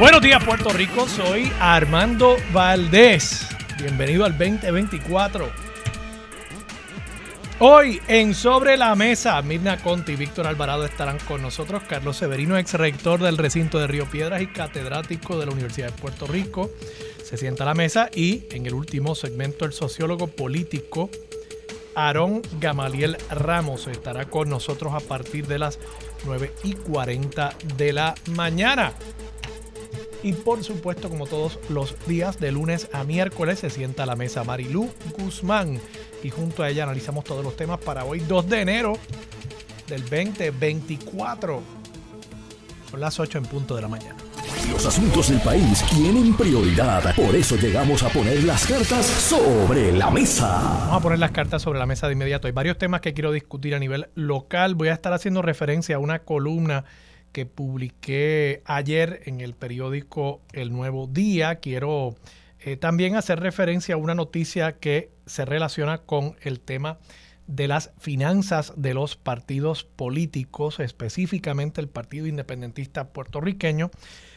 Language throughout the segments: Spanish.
Buenos días Puerto Rico, soy Armando Valdés. Bienvenido al 2024. Hoy en Sobre la Mesa, Mirna Conti y Víctor Alvarado estarán con nosotros. Carlos Severino, ex rector del recinto de Río Piedras y catedrático de la Universidad de Puerto Rico, se sienta a la mesa. Y en el último segmento, el sociólogo político Aarón Gamaliel Ramos estará con nosotros a partir de las 9 y 40 de la mañana. Y por supuesto, como todos los días, de lunes a miércoles, se sienta a la mesa Marilú Guzmán. Y junto a ella analizamos todos los temas para hoy, 2 de enero del 2024. Son las 8 en punto de la mañana. Los asuntos del país tienen prioridad. Por eso llegamos a poner las cartas sobre la mesa. Vamos a poner las cartas sobre la mesa de inmediato. Hay varios temas que quiero discutir a nivel local. Voy a estar haciendo referencia a una columna que publiqué ayer en el periódico El Nuevo Día. Quiero eh, también hacer referencia a una noticia que se relaciona con el tema de las finanzas de los partidos políticos, específicamente el Partido Independentista puertorriqueño.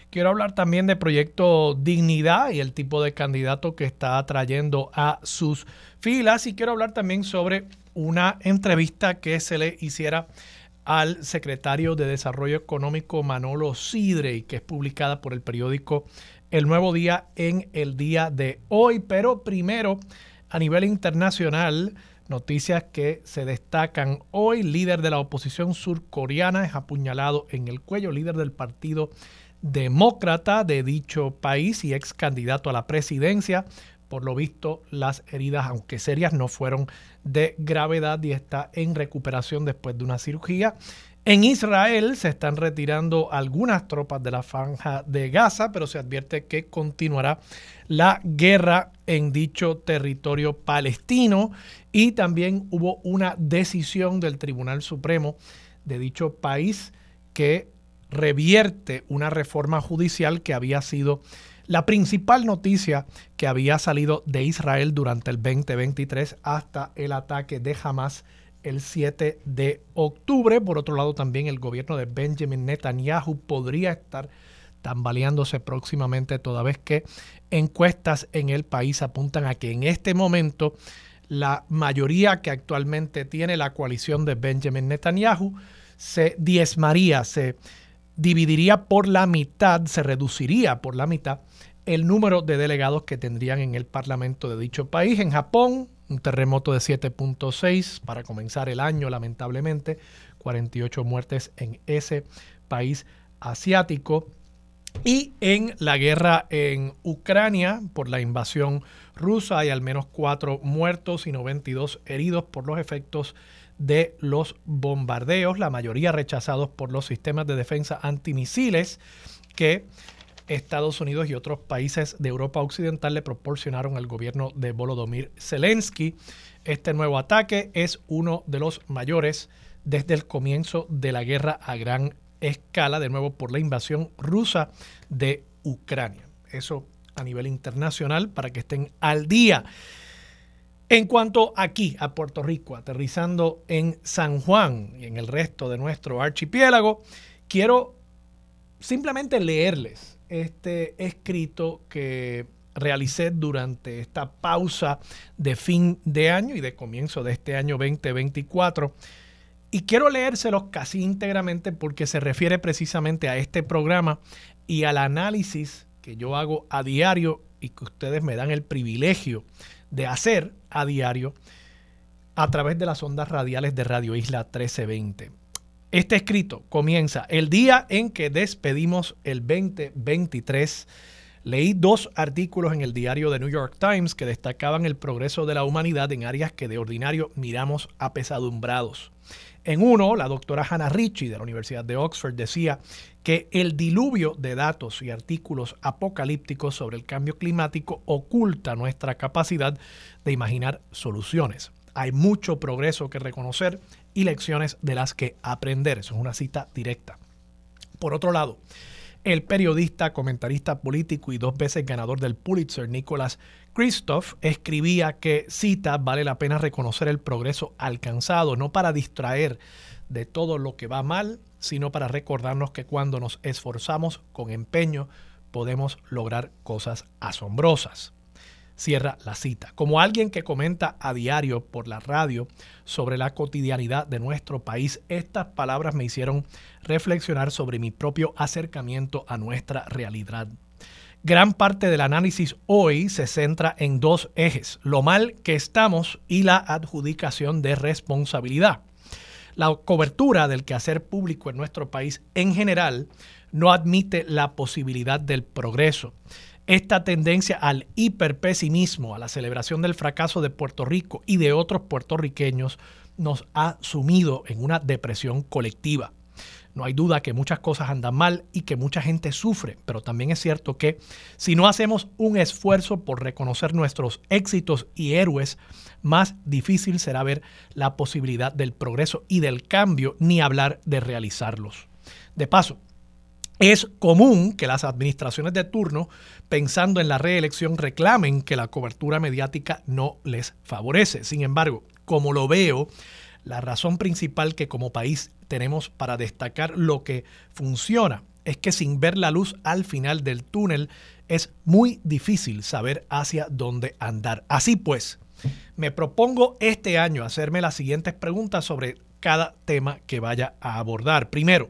Quiero hablar también de Proyecto Dignidad y el tipo de candidato que está atrayendo a sus filas. Y quiero hablar también sobre una entrevista que se le hiciera al secretario de Desarrollo Económico Manolo Sidre, que es publicada por el periódico El Nuevo Día en el día de hoy. Pero primero, a nivel internacional, noticias que se destacan hoy. Líder de la oposición surcoreana es apuñalado en el cuello, líder del partido demócrata de dicho país y ex candidato a la presidencia. Por lo visto, las heridas, aunque serias, no fueron de gravedad y está en recuperación después de una cirugía. En Israel se están retirando algunas tropas de la franja de Gaza, pero se advierte que continuará la guerra en dicho territorio palestino y también hubo una decisión del Tribunal Supremo de dicho país que revierte una reforma judicial que había sido la principal noticia que había salido de Israel durante el 2023 hasta el ataque de Hamas el 7 de octubre. Por otro lado, también el gobierno de Benjamin Netanyahu podría estar tambaleándose próximamente, toda vez que encuestas en el país apuntan a que en este momento la mayoría que actualmente tiene la coalición de Benjamin Netanyahu se diezmaría, se dividiría por la mitad, se reduciría por la mitad el número de delegados que tendrían en el Parlamento de dicho país. En Japón, un terremoto de 7.6 para comenzar el año, lamentablemente, 48 muertes en ese país asiático. Y en la guerra en Ucrania por la invasión rusa hay al menos cuatro muertos y 92 heridos por los efectos de los bombardeos, la mayoría rechazados por los sistemas de defensa antimisiles que Estados Unidos y otros países de Europa Occidental le proporcionaron al gobierno de Volodymyr Zelensky. Este nuevo ataque es uno de los mayores desde el comienzo de la guerra a gran escala, de nuevo por la invasión rusa de Ucrania. Eso a nivel internacional para que estén al día. En cuanto aquí a Puerto Rico, aterrizando en San Juan y en el resto de nuestro archipiélago, quiero simplemente leerles este escrito que realicé durante esta pausa de fin de año y de comienzo de este año 2024. Y quiero leérselos casi íntegramente porque se refiere precisamente a este programa y al análisis que yo hago a diario y que ustedes me dan el privilegio de hacer a diario a través de las ondas radiales de Radio Isla 1320. Este escrito comienza el día en que despedimos el 2023. Leí dos artículos en el diario The New York Times que destacaban el progreso de la humanidad en áreas que de ordinario miramos apesadumbrados. En uno, la doctora Hannah Ritchie de la Universidad de Oxford decía que el diluvio de datos y artículos apocalípticos sobre el cambio climático oculta nuestra capacidad de imaginar soluciones. Hay mucho progreso que reconocer y lecciones de las que aprender. Eso es una cita directa. Por otro lado, el periodista, comentarista político y dos veces ganador del Pulitzer, Nicholas Christoph, escribía que, cita, vale la pena reconocer el progreso alcanzado, no para distraer de todo lo que va mal, sino para recordarnos que cuando nos esforzamos con empeño podemos lograr cosas asombrosas. Cierra la cita. Como alguien que comenta a diario por la radio sobre la cotidianidad de nuestro país, estas palabras me hicieron reflexionar sobre mi propio acercamiento a nuestra realidad. Gran parte del análisis hoy se centra en dos ejes, lo mal que estamos y la adjudicación de responsabilidad. La cobertura del quehacer público en nuestro país en general no admite la posibilidad del progreso. Esta tendencia al hiperpesimismo, a la celebración del fracaso de Puerto Rico y de otros puertorriqueños, nos ha sumido en una depresión colectiva. No hay duda que muchas cosas andan mal y que mucha gente sufre, pero también es cierto que si no hacemos un esfuerzo por reconocer nuestros éxitos y héroes, más difícil será ver la posibilidad del progreso y del cambio, ni hablar de realizarlos. De paso, es común que las administraciones de turno, pensando en la reelección, reclamen que la cobertura mediática no les favorece. Sin embargo, como lo veo, la razón principal que como país tenemos para destacar lo que funciona es que sin ver la luz al final del túnel es muy difícil saber hacia dónde andar. Así pues, me propongo este año hacerme las siguientes preguntas sobre cada tema que vaya a abordar. Primero,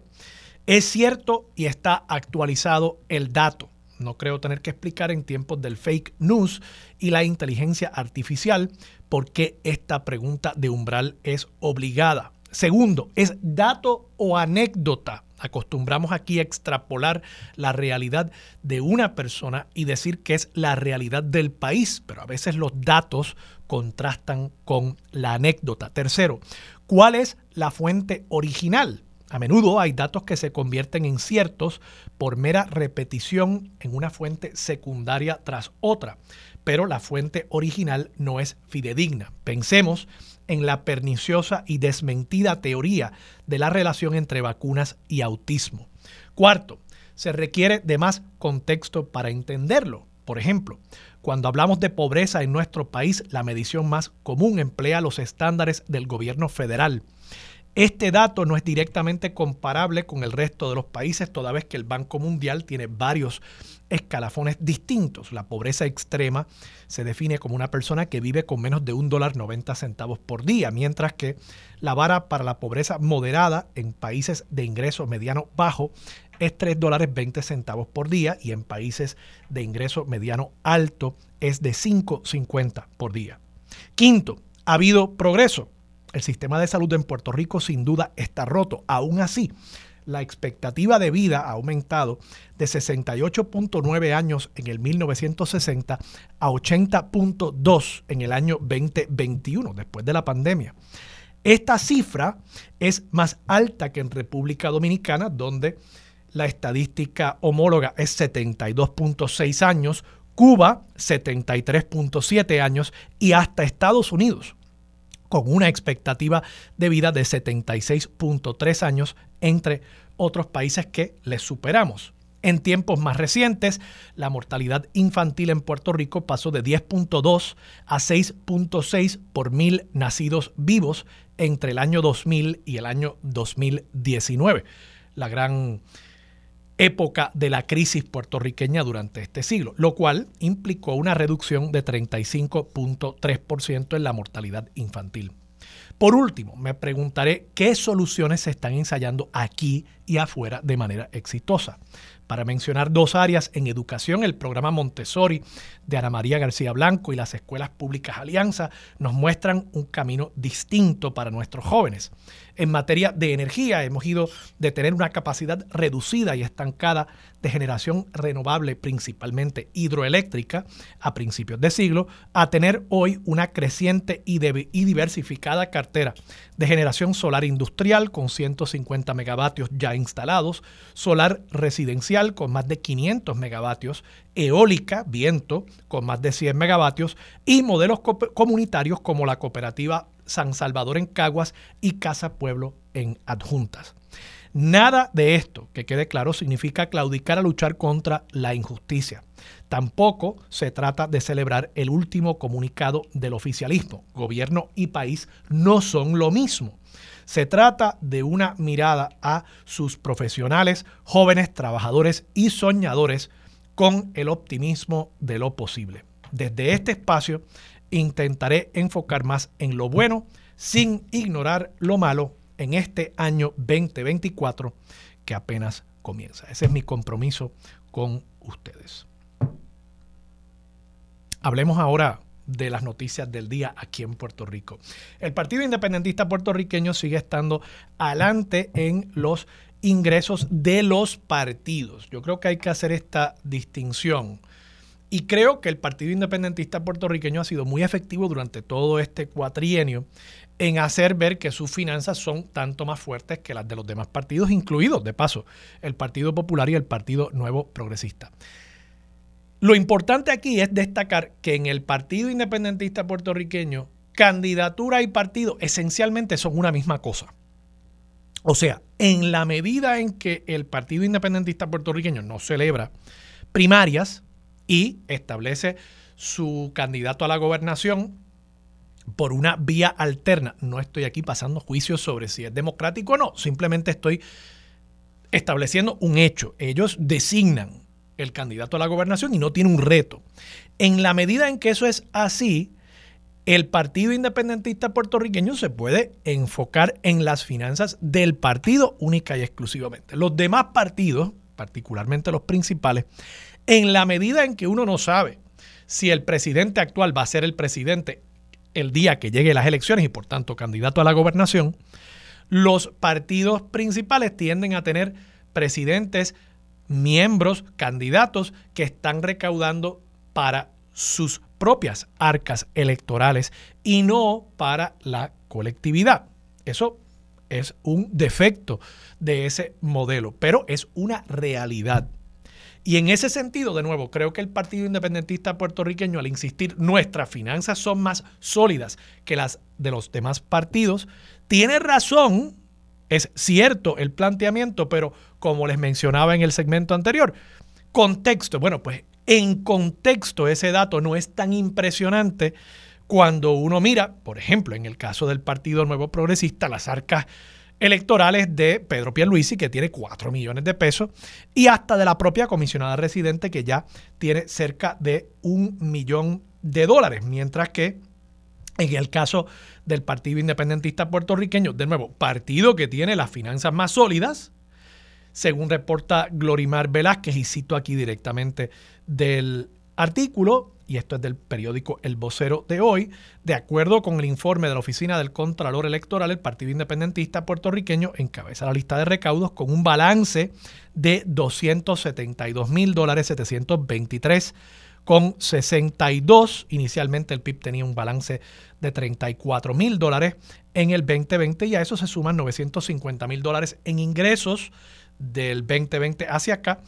¿es cierto y está actualizado el dato? No creo tener que explicar en tiempos del fake news y la inteligencia artificial por qué esta pregunta de umbral es obligada. Segundo, ¿es dato o anécdota? Acostumbramos aquí a extrapolar la realidad de una persona y decir que es la realidad del país, pero a veces los datos contrastan con la anécdota. Tercero, ¿cuál es la fuente original? A menudo hay datos que se convierten en ciertos por mera repetición en una fuente secundaria tras otra, pero la fuente original no es fidedigna. Pensemos en la perniciosa y desmentida teoría de la relación entre vacunas y autismo. Cuarto, se requiere de más contexto para entenderlo. Por ejemplo, cuando hablamos de pobreza en nuestro país, la medición más común emplea los estándares del gobierno federal. Este dato no es directamente comparable con el resto de los países, toda vez que el Banco Mundial tiene varios escalafones distintos. La pobreza extrema se define como una persona que vive con menos de un dólar 90 centavos por día, mientras que la vara para la pobreza moderada en países de ingreso mediano bajo es 3 dólares 20 centavos por día y en países de ingreso mediano alto es de 5.50 por día. Quinto, ha habido progreso el sistema de salud en Puerto Rico sin duda está roto. Aún así, la expectativa de vida ha aumentado de 68.9 años en el 1960 a 80.2 en el año 2021, después de la pandemia. Esta cifra es más alta que en República Dominicana, donde la estadística homóloga es 72.6 años, Cuba 73.7 años y hasta Estados Unidos con una expectativa de vida de 76.3 años entre otros países que les superamos. En tiempos más recientes, la mortalidad infantil en Puerto Rico pasó de 10.2 a 6.6 por mil nacidos vivos entre el año 2000 y el año 2019. La gran época de la crisis puertorriqueña durante este siglo, lo cual implicó una reducción de 35.3% en la mortalidad infantil. Por último, me preguntaré qué soluciones se están ensayando aquí y afuera de manera exitosa. Para mencionar dos áreas, en educación, el programa Montessori de Ana María García Blanco y las escuelas públicas Alianza nos muestran un camino distinto para nuestros jóvenes. En materia de energía, hemos ido de tener una capacidad reducida y estancada de generación renovable, principalmente hidroeléctrica, a principios de siglo, a tener hoy una creciente y, diversificada cartera de generación solar industrial con 150 megavatios ya instalados, solar residencial con más de 500 megavatios, eólica, viento, con más de 100 megavatios y modelos comunitarios como la cooperativa San Salvador en Caguas y Casa Pueblo en Adjuntas. Nada de esto, que quede claro, significa claudicar a luchar contra la injusticia. Tampoco se trata de celebrar el último comunicado del oficialismo. Gobierno y país no son lo mismo. Se trata de una mirada a sus profesionales, jóvenes, trabajadores y soñadores con el optimismo de lo posible. Desde este espacio intentaré enfocar más en lo bueno sin ignorar lo malo en este año 2024 que apenas comienza. Ese es mi compromiso con ustedes. Hablemos ahora de las noticias del día aquí en Puerto Rico. El Partido Independentista puertorriqueño sigue estando adelante en los ingresos de los partidos. Yo creo que hay que hacer esta distinción. Y creo que el Partido Independentista puertorriqueño ha sido muy efectivo durante todo este cuatrienio en hacer ver que sus finanzas son tanto más fuertes que las de los demás partidos, incluidos, de paso, el Partido Popular y el Partido Nuevo Progresista. Lo importante aquí es destacar que en el Partido Independentista puertorriqueño, candidatura y partido esencialmente son una misma cosa. O sea, en la medida en que el Partido Independentista puertorriqueño no celebra primarias, y establece su candidato a la gobernación por una vía alterna. No estoy aquí pasando juicios sobre si es democrático o no, simplemente estoy estableciendo un hecho. Ellos designan el candidato a la gobernación y no tiene un reto. En la medida en que eso es así, el Partido Independentista puertorriqueño se puede enfocar en las finanzas del partido única y exclusivamente. Los demás partidos, particularmente los principales, en la medida en que uno no sabe si el presidente actual va a ser el presidente el día que llegue las elecciones y por tanto candidato a la gobernación, los partidos principales tienden a tener presidentes, miembros, candidatos que están recaudando para sus propias arcas electorales y no para la colectividad. Eso es un defecto de ese modelo, pero es una realidad. Y en ese sentido, de nuevo, creo que el Partido Independentista puertorriqueño, al insistir, nuestras finanzas son más sólidas que las de los demás partidos, tiene razón, es cierto el planteamiento, pero como les mencionaba en el segmento anterior, contexto, bueno, pues en contexto ese dato no es tan impresionante cuando uno mira, por ejemplo, en el caso del Partido Nuevo Progresista, las arcas electorales de Pedro Pierluisi, que tiene 4 millones de pesos, y hasta de la propia comisionada residente, que ya tiene cerca de un millón de dólares, mientras que en el caso del Partido Independentista Puertorriqueño, de nuevo, partido que tiene las finanzas más sólidas, según reporta Glorimar Velázquez, y cito aquí directamente del artículo, y esto es del periódico El Vocero de hoy, de acuerdo con el informe de la Oficina del Contralor Electoral, el Partido Independentista puertorriqueño encabeza la lista de recaudos con un balance de 272 mil dólares 723 con 62. Inicialmente el PIB tenía un balance de 34 mil dólares en el 2020 y a eso se suman 950 mil dólares en ingresos del 2020 hacia acá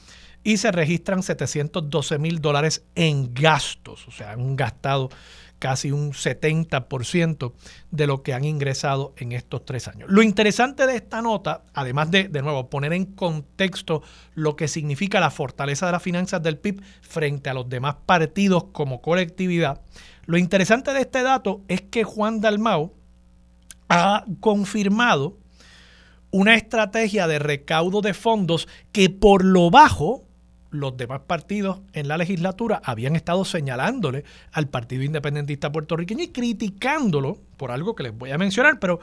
y se registran 712 mil dólares en gastos, o sea, han gastado casi un 70% de lo que han ingresado en estos tres años. Lo interesante de esta nota, además de, de nuevo, poner en contexto lo que significa la fortaleza de las finanzas del PIB frente a los demás partidos como colectividad, lo interesante de este dato es que Juan Dalmau ha confirmado una estrategia de recaudo de fondos que por lo bajo los demás partidos en la legislatura habían estado señalándole al Partido Independentista puertorriqueño y criticándolo por algo que les voy a mencionar, pero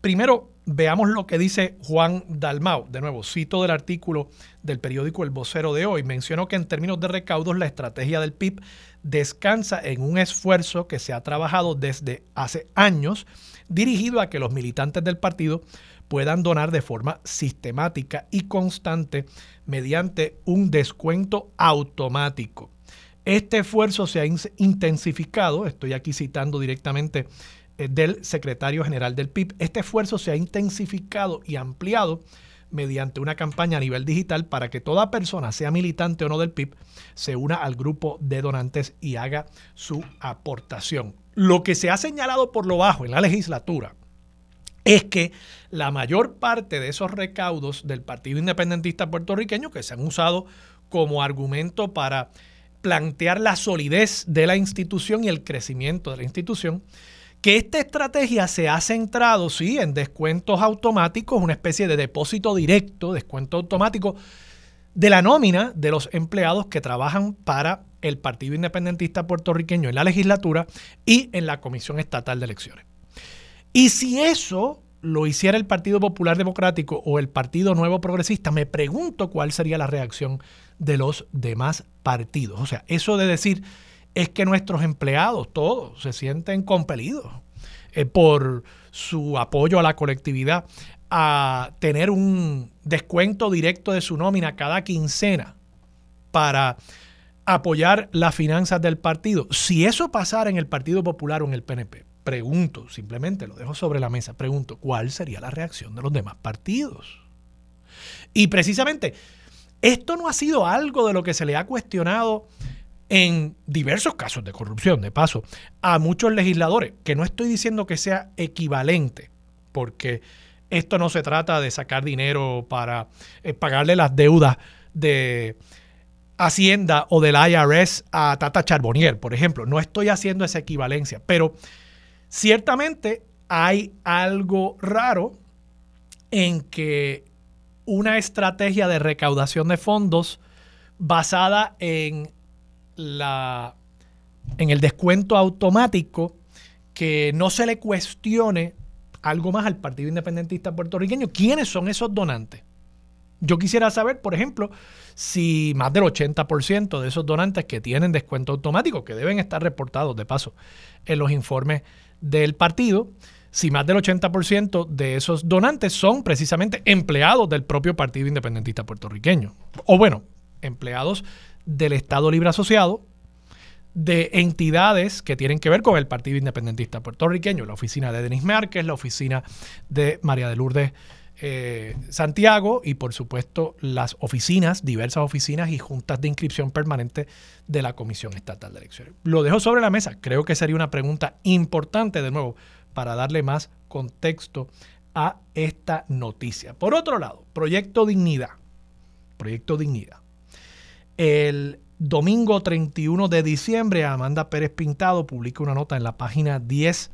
primero, veamos lo que dice Juan Dalmau. De nuevo, cito del artículo del periódico El Vocero de hoy. Mencionó que en términos de recaudos, la estrategia del PIB descansa en un esfuerzo que se ha trabajado desde hace años, dirigido a que los militantes del partido puedan donar de forma sistemática y constante mediante un descuento automático. Este esfuerzo se ha intensificado, estoy aquí citando directamente eh, del secretario general del PIB, este esfuerzo se ha intensificado y ampliado mediante una campaña a nivel digital para que toda persona, sea militante o no del PIB, se una al grupo de donantes y haga su aportación. Lo que se ha señalado por lo bajo en la legislatura es que la mayor parte de esos recaudos del Partido Independentista puertorriqueño que se han usado como argumento para plantear la solidez de la institución y el crecimiento de la institución, que esta estrategia se ha centrado, sí, en descuentos automáticos, una especie de depósito directo, descuento automático de la nómina de los empleados que trabajan para el Partido Independentista puertorriqueño en la legislatura y en la Comisión Estatal de Elecciones. Y si eso lo hiciera el Partido Popular Democrático o el Partido Nuevo Progresista, me pregunto cuál sería la reacción de los demás partidos. O sea, eso de decir es que nuestros empleados todos se sienten compelidos eh, por su apoyo a la colectividad a tener un descuento directo de su nómina cada quincena para apoyar las finanzas del partido. Si eso pasara en el Partido Popular o en el PNP, pregunto, simplemente lo dejo sobre la mesa, pregunto, ¿cuál sería la reacción de los demás partidos? Y precisamente esto no ha sido algo de lo que se le ha cuestionado en diversos casos de corrupción, de paso, a muchos legisladores, que no estoy diciendo que sea equivalente, porque esto no se trata de sacar dinero para eh, pagarle las deudas de Hacienda o del IRS a Tata Charbonnier, por ejemplo. No estoy haciendo esa equivalencia, pero ciertamente hay algo raro en que una estrategia de recaudación de fondos basada en la en el descuento automático que no se le cuestione algo más al Partido Independentista puertorriqueño. ¿Quiénes son esos donantes? Yo quisiera saber, por ejemplo, si más del 80% de esos donantes que tienen descuento automático, que deben estar reportados de paso en los informes del partido, si más del 80% de esos donantes son precisamente empleados del propio Partido Independentista puertorriqueño. O bueno, empleados del Estado Libre Asociado, de entidades que tienen que ver con el Partido Independentista puertorriqueño, la oficina de Denis Márquez, la oficina de María de Lourdes eh, Santiago y por supuesto las oficinas, diversas oficinas y juntas de inscripción permanente de la Comisión Estatal de Elecciones. Lo dejo sobre la mesa, creo que sería una pregunta importante de nuevo para darle más contexto a esta noticia. Por otro lado, Proyecto Dignidad. Proyecto Dignidad. El domingo 31 de diciembre, Amanda Pérez Pintado publica una nota en la página 10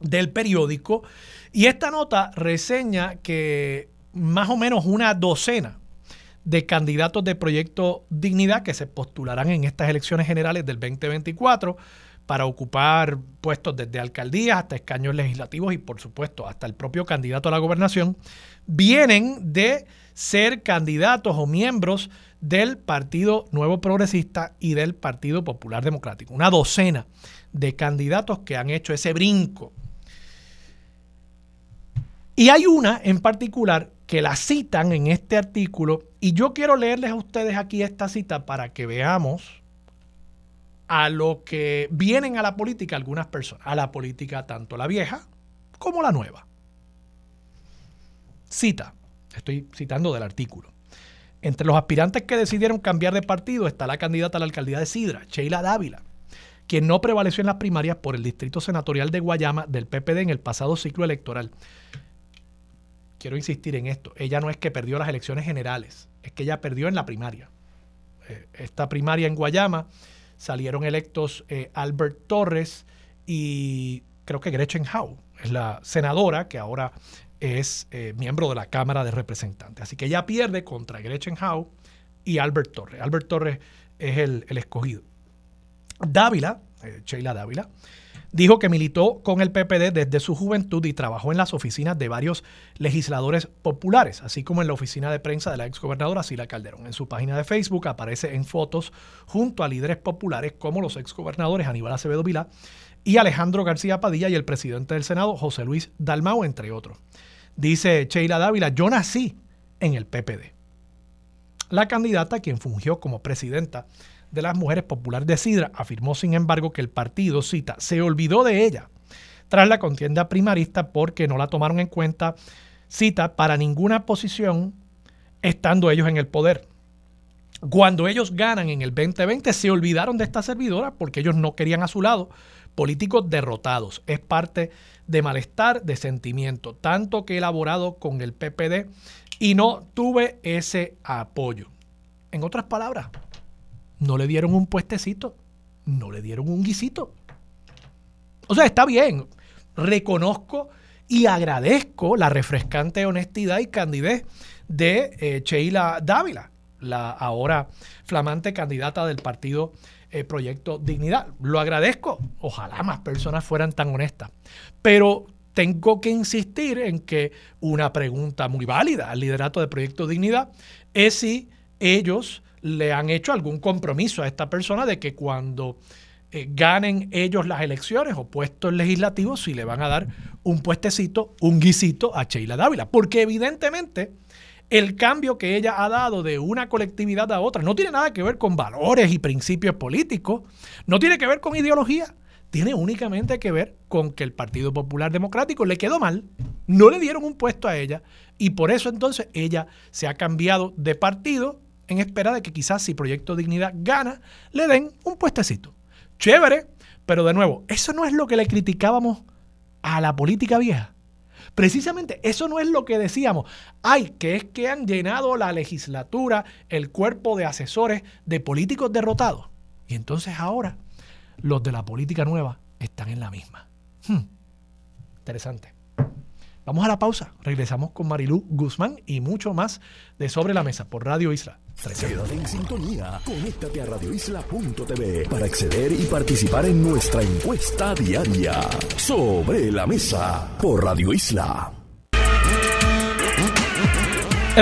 del periódico y esta nota reseña que más o menos una docena de candidatos de Proyecto Dignidad que se postularán en estas elecciones generales del 2024 para ocupar puestos desde alcaldías hasta escaños legislativos y por supuesto hasta el propio candidato a la gobernación, vienen de ser candidatos o miembros del Partido Nuevo Progresista y del Partido Popular Democrático. Una docena de candidatos que han hecho ese brinco. Y hay una en particular que la citan en este artículo y yo quiero leerles a ustedes aquí esta cita para que veamos a lo que vienen a la política algunas personas, a la política tanto la vieja como la nueva. Cita, estoy citando del artículo. Entre los aspirantes que decidieron cambiar de partido está la candidata a la alcaldía de Sidra, Sheila Dávila, quien no prevaleció en las primarias por el distrito senatorial de Guayama del PPD en el pasado ciclo electoral. Quiero insistir en esto, ella no es que perdió las elecciones generales, es que ella perdió en la primaria. Eh, esta primaria en Guayama salieron electos eh, Albert Torres y creo que Gretchen Howe, es la senadora que ahora es eh, miembro de la Cámara de Representantes. Así que ella pierde contra Gretchen Howe y Albert Torres. Albert Torres es el, escogido. Dávila, eh, Sheila Dávila, dijo que militó con el PPD desde su juventud y trabajó en las oficinas de varios legisladores populares, así como en la oficina de prensa de la exgobernadora Sila Calderón. En su página de Facebook aparece en fotos junto a líderes populares como los exgobernadores Aníbal Acevedo Vilá y Alejandro García Padilla y el presidente del Senado, José Luis Dalmau, entre otros. Dice Sheila Dávila, yo nací en el PPD. La candidata, quien fungió como presidenta de las Mujeres Populares de Sidra afirmó, sin embargo, que el partido, cita, se olvidó de ella tras la contienda primarista porque no la tomaron en cuenta, cita, para ninguna posición estando ellos en el poder. Cuando ellos ganan en el 2020 se olvidaron de esta servidora porque ellos no querían a su lado políticos derrotados. Es parte de malestar, de sentimiento, tanto que he elaborado con el PPD y no tuve ese apoyo. En otras palabras, no le dieron un puestecito, no le dieron un guisito. O sea, está bien, reconozco y agradezco la refrescante honestidad y candidez de eh, Sheila Dávila, la ahora flamante candidata del partido eh, Proyecto Dignidad. Lo agradezco, ojalá más personas fueran tan honestas, pero tengo que insistir en que una pregunta muy válida al liderato de Proyecto Dignidad es si ellos le han hecho algún compromiso a esta persona de que cuando eh, ganen ellos las elecciones o puestos legislativos, si le van a dar un puestecito, un guisito a Sheila Dávila. Porque evidentemente el cambio que ella ha dado de una colectividad a otra no tiene nada que ver con valores y principios políticos, no tiene que ver con ideología, tiene únicamente que ver con que el Partido Popular Democrático le quedó mal, no le dieron un puesto a ella y por eso entonces ella se ha cambiado de partido en espera de que quizás si Proyecto Dignidad gana, le den un puestecito. Chévere, pero de nuevo, eso no es lo que le criticábamos a la política vieja. Precisamente eso no es lo que decíamos. Ay, que es que han llenado la legislatura, el cuerpo de asesores de políticos derrotados. Y entonces ahora los de la política nueva están en la misma. Hmm. Interesante. Vamos a la pausa. Regresamos con Marilú Guzmán y mucho más de Sobre la Mesa por Radio Isla. Quédate en sintonía. Conéctate a radioisla.tv para acceder y participar en nuestra encuesta diaria. Sobre la Mesa por Radio Isla.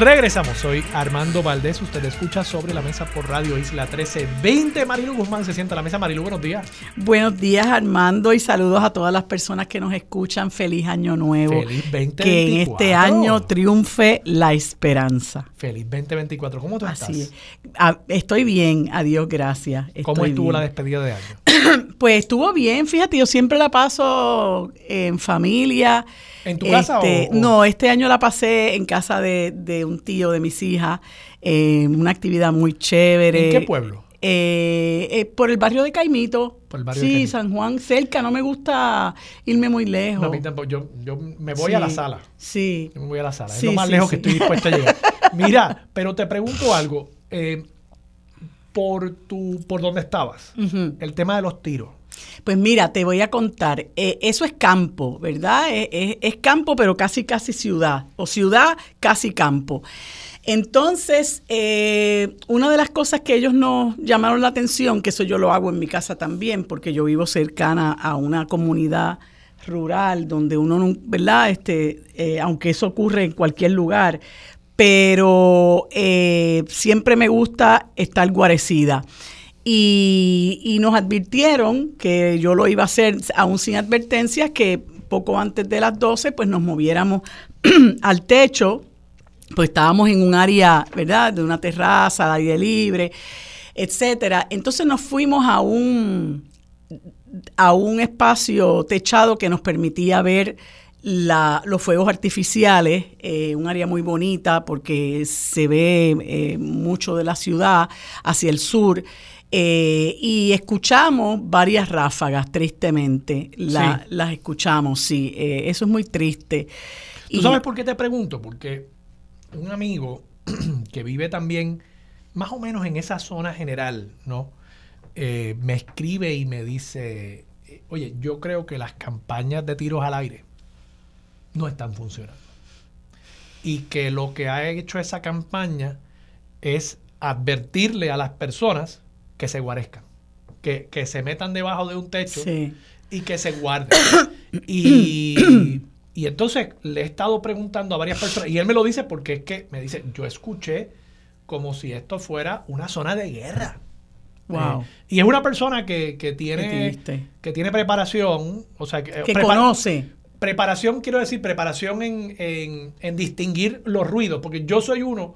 Regresamos, soy Armando Valdés, usted escucha sobre la mesa por Radio Isla 1320. Marilu Guzmán se sienta a la mesa. Marilu, buenos días. Buenos días Armando y saludos a todas las personas que nos escuchan. Feliz año nuevo. Feliz 2024. Que en este año triunfe la esperanza. Feliz 2024. ¿Cómo tú estás? Así es. Ah, estoy bien, adiós, gracias. ¿Cómo estuvo bien. la despedida de año? Pues estuvo bien, fíjate, yo siempre la paso en familia. ¿En tu casa Este, o- o- No, este año la pasé en casa de, de un tío de mis hijas, eh, una actividad muy chévere. ¿En qué pueblo? Eh, eh, por el barrio de Caimito. Por el barrio de sí, Caimito. San Juan, cerca, no me gusta irme muy lejos. No, a mí tampoco. Yo, yo me voy a la sala. Sí. Yo me voy a la sala. Sí, es lo más sí, lejos que estoy dispuesto a llegar. Mira, pero te pregunto algo. eh, por tu, por dónde estabas, el tema de los tiros. Pues mira, te voy a contar. Eh, eso es campo, ¿verdad? Es, es- campo, pero casi, casi ciudad. O ciudad, casi campo. Entonces, eh, una de las cosas que ellos nos llamaron la atención, que eso yo lo hago en mi casa también, porque yo vivo cercana a una comunidad rural donde uno, no- ¿verdad? Este, eh, aunque eso ocurre en cualquier lugar, pero eh, siempre me gusta estar guarecida. Y, y nos advirtieron que yo lo iba a hacer aún sin advertencias, que poco antes de las 12 pues nos moviéramos al techo, pues estábamos en un área, ¿verdad? De una terraza, de aire libre, etcétera. Entonces nos fuimos a un, a un espacio techado que nos permitía ver la- los fuegos artificiales, eh, un área muy bonita porque se ve eh, mucho de la ciudad hacia el sur. Eh, y escuchamos varias ráfagas, tristemente. La- Sí. Las escuchamos, sí. eh, eso es muy triste. ¿Tú Y- sabes por qué te pregunto? Porque un amigo que vive también más o menos en esa zona general, ¿no? Eh, me escribe y me dice, oye, yo creo que las campañas de tiros al aire no están funcionando. Y que lo que ha hecho esa campaña es advertirle a las personas que se guarezcan, que, que se metan debajo de un techo Sí. y que se guarde. Y, y entonces le he estado preguntando a varias personas, y él me lo dice porque es que me dice, yo escuché como si esto fuera una zona de guerra. Wow. Eh, y es una persona que, que tiene, que tiene preparación, o sea, que, conoce. Preparación, quiero decir, preparación en, en, en distinguir los ruidos, porque yo soy uno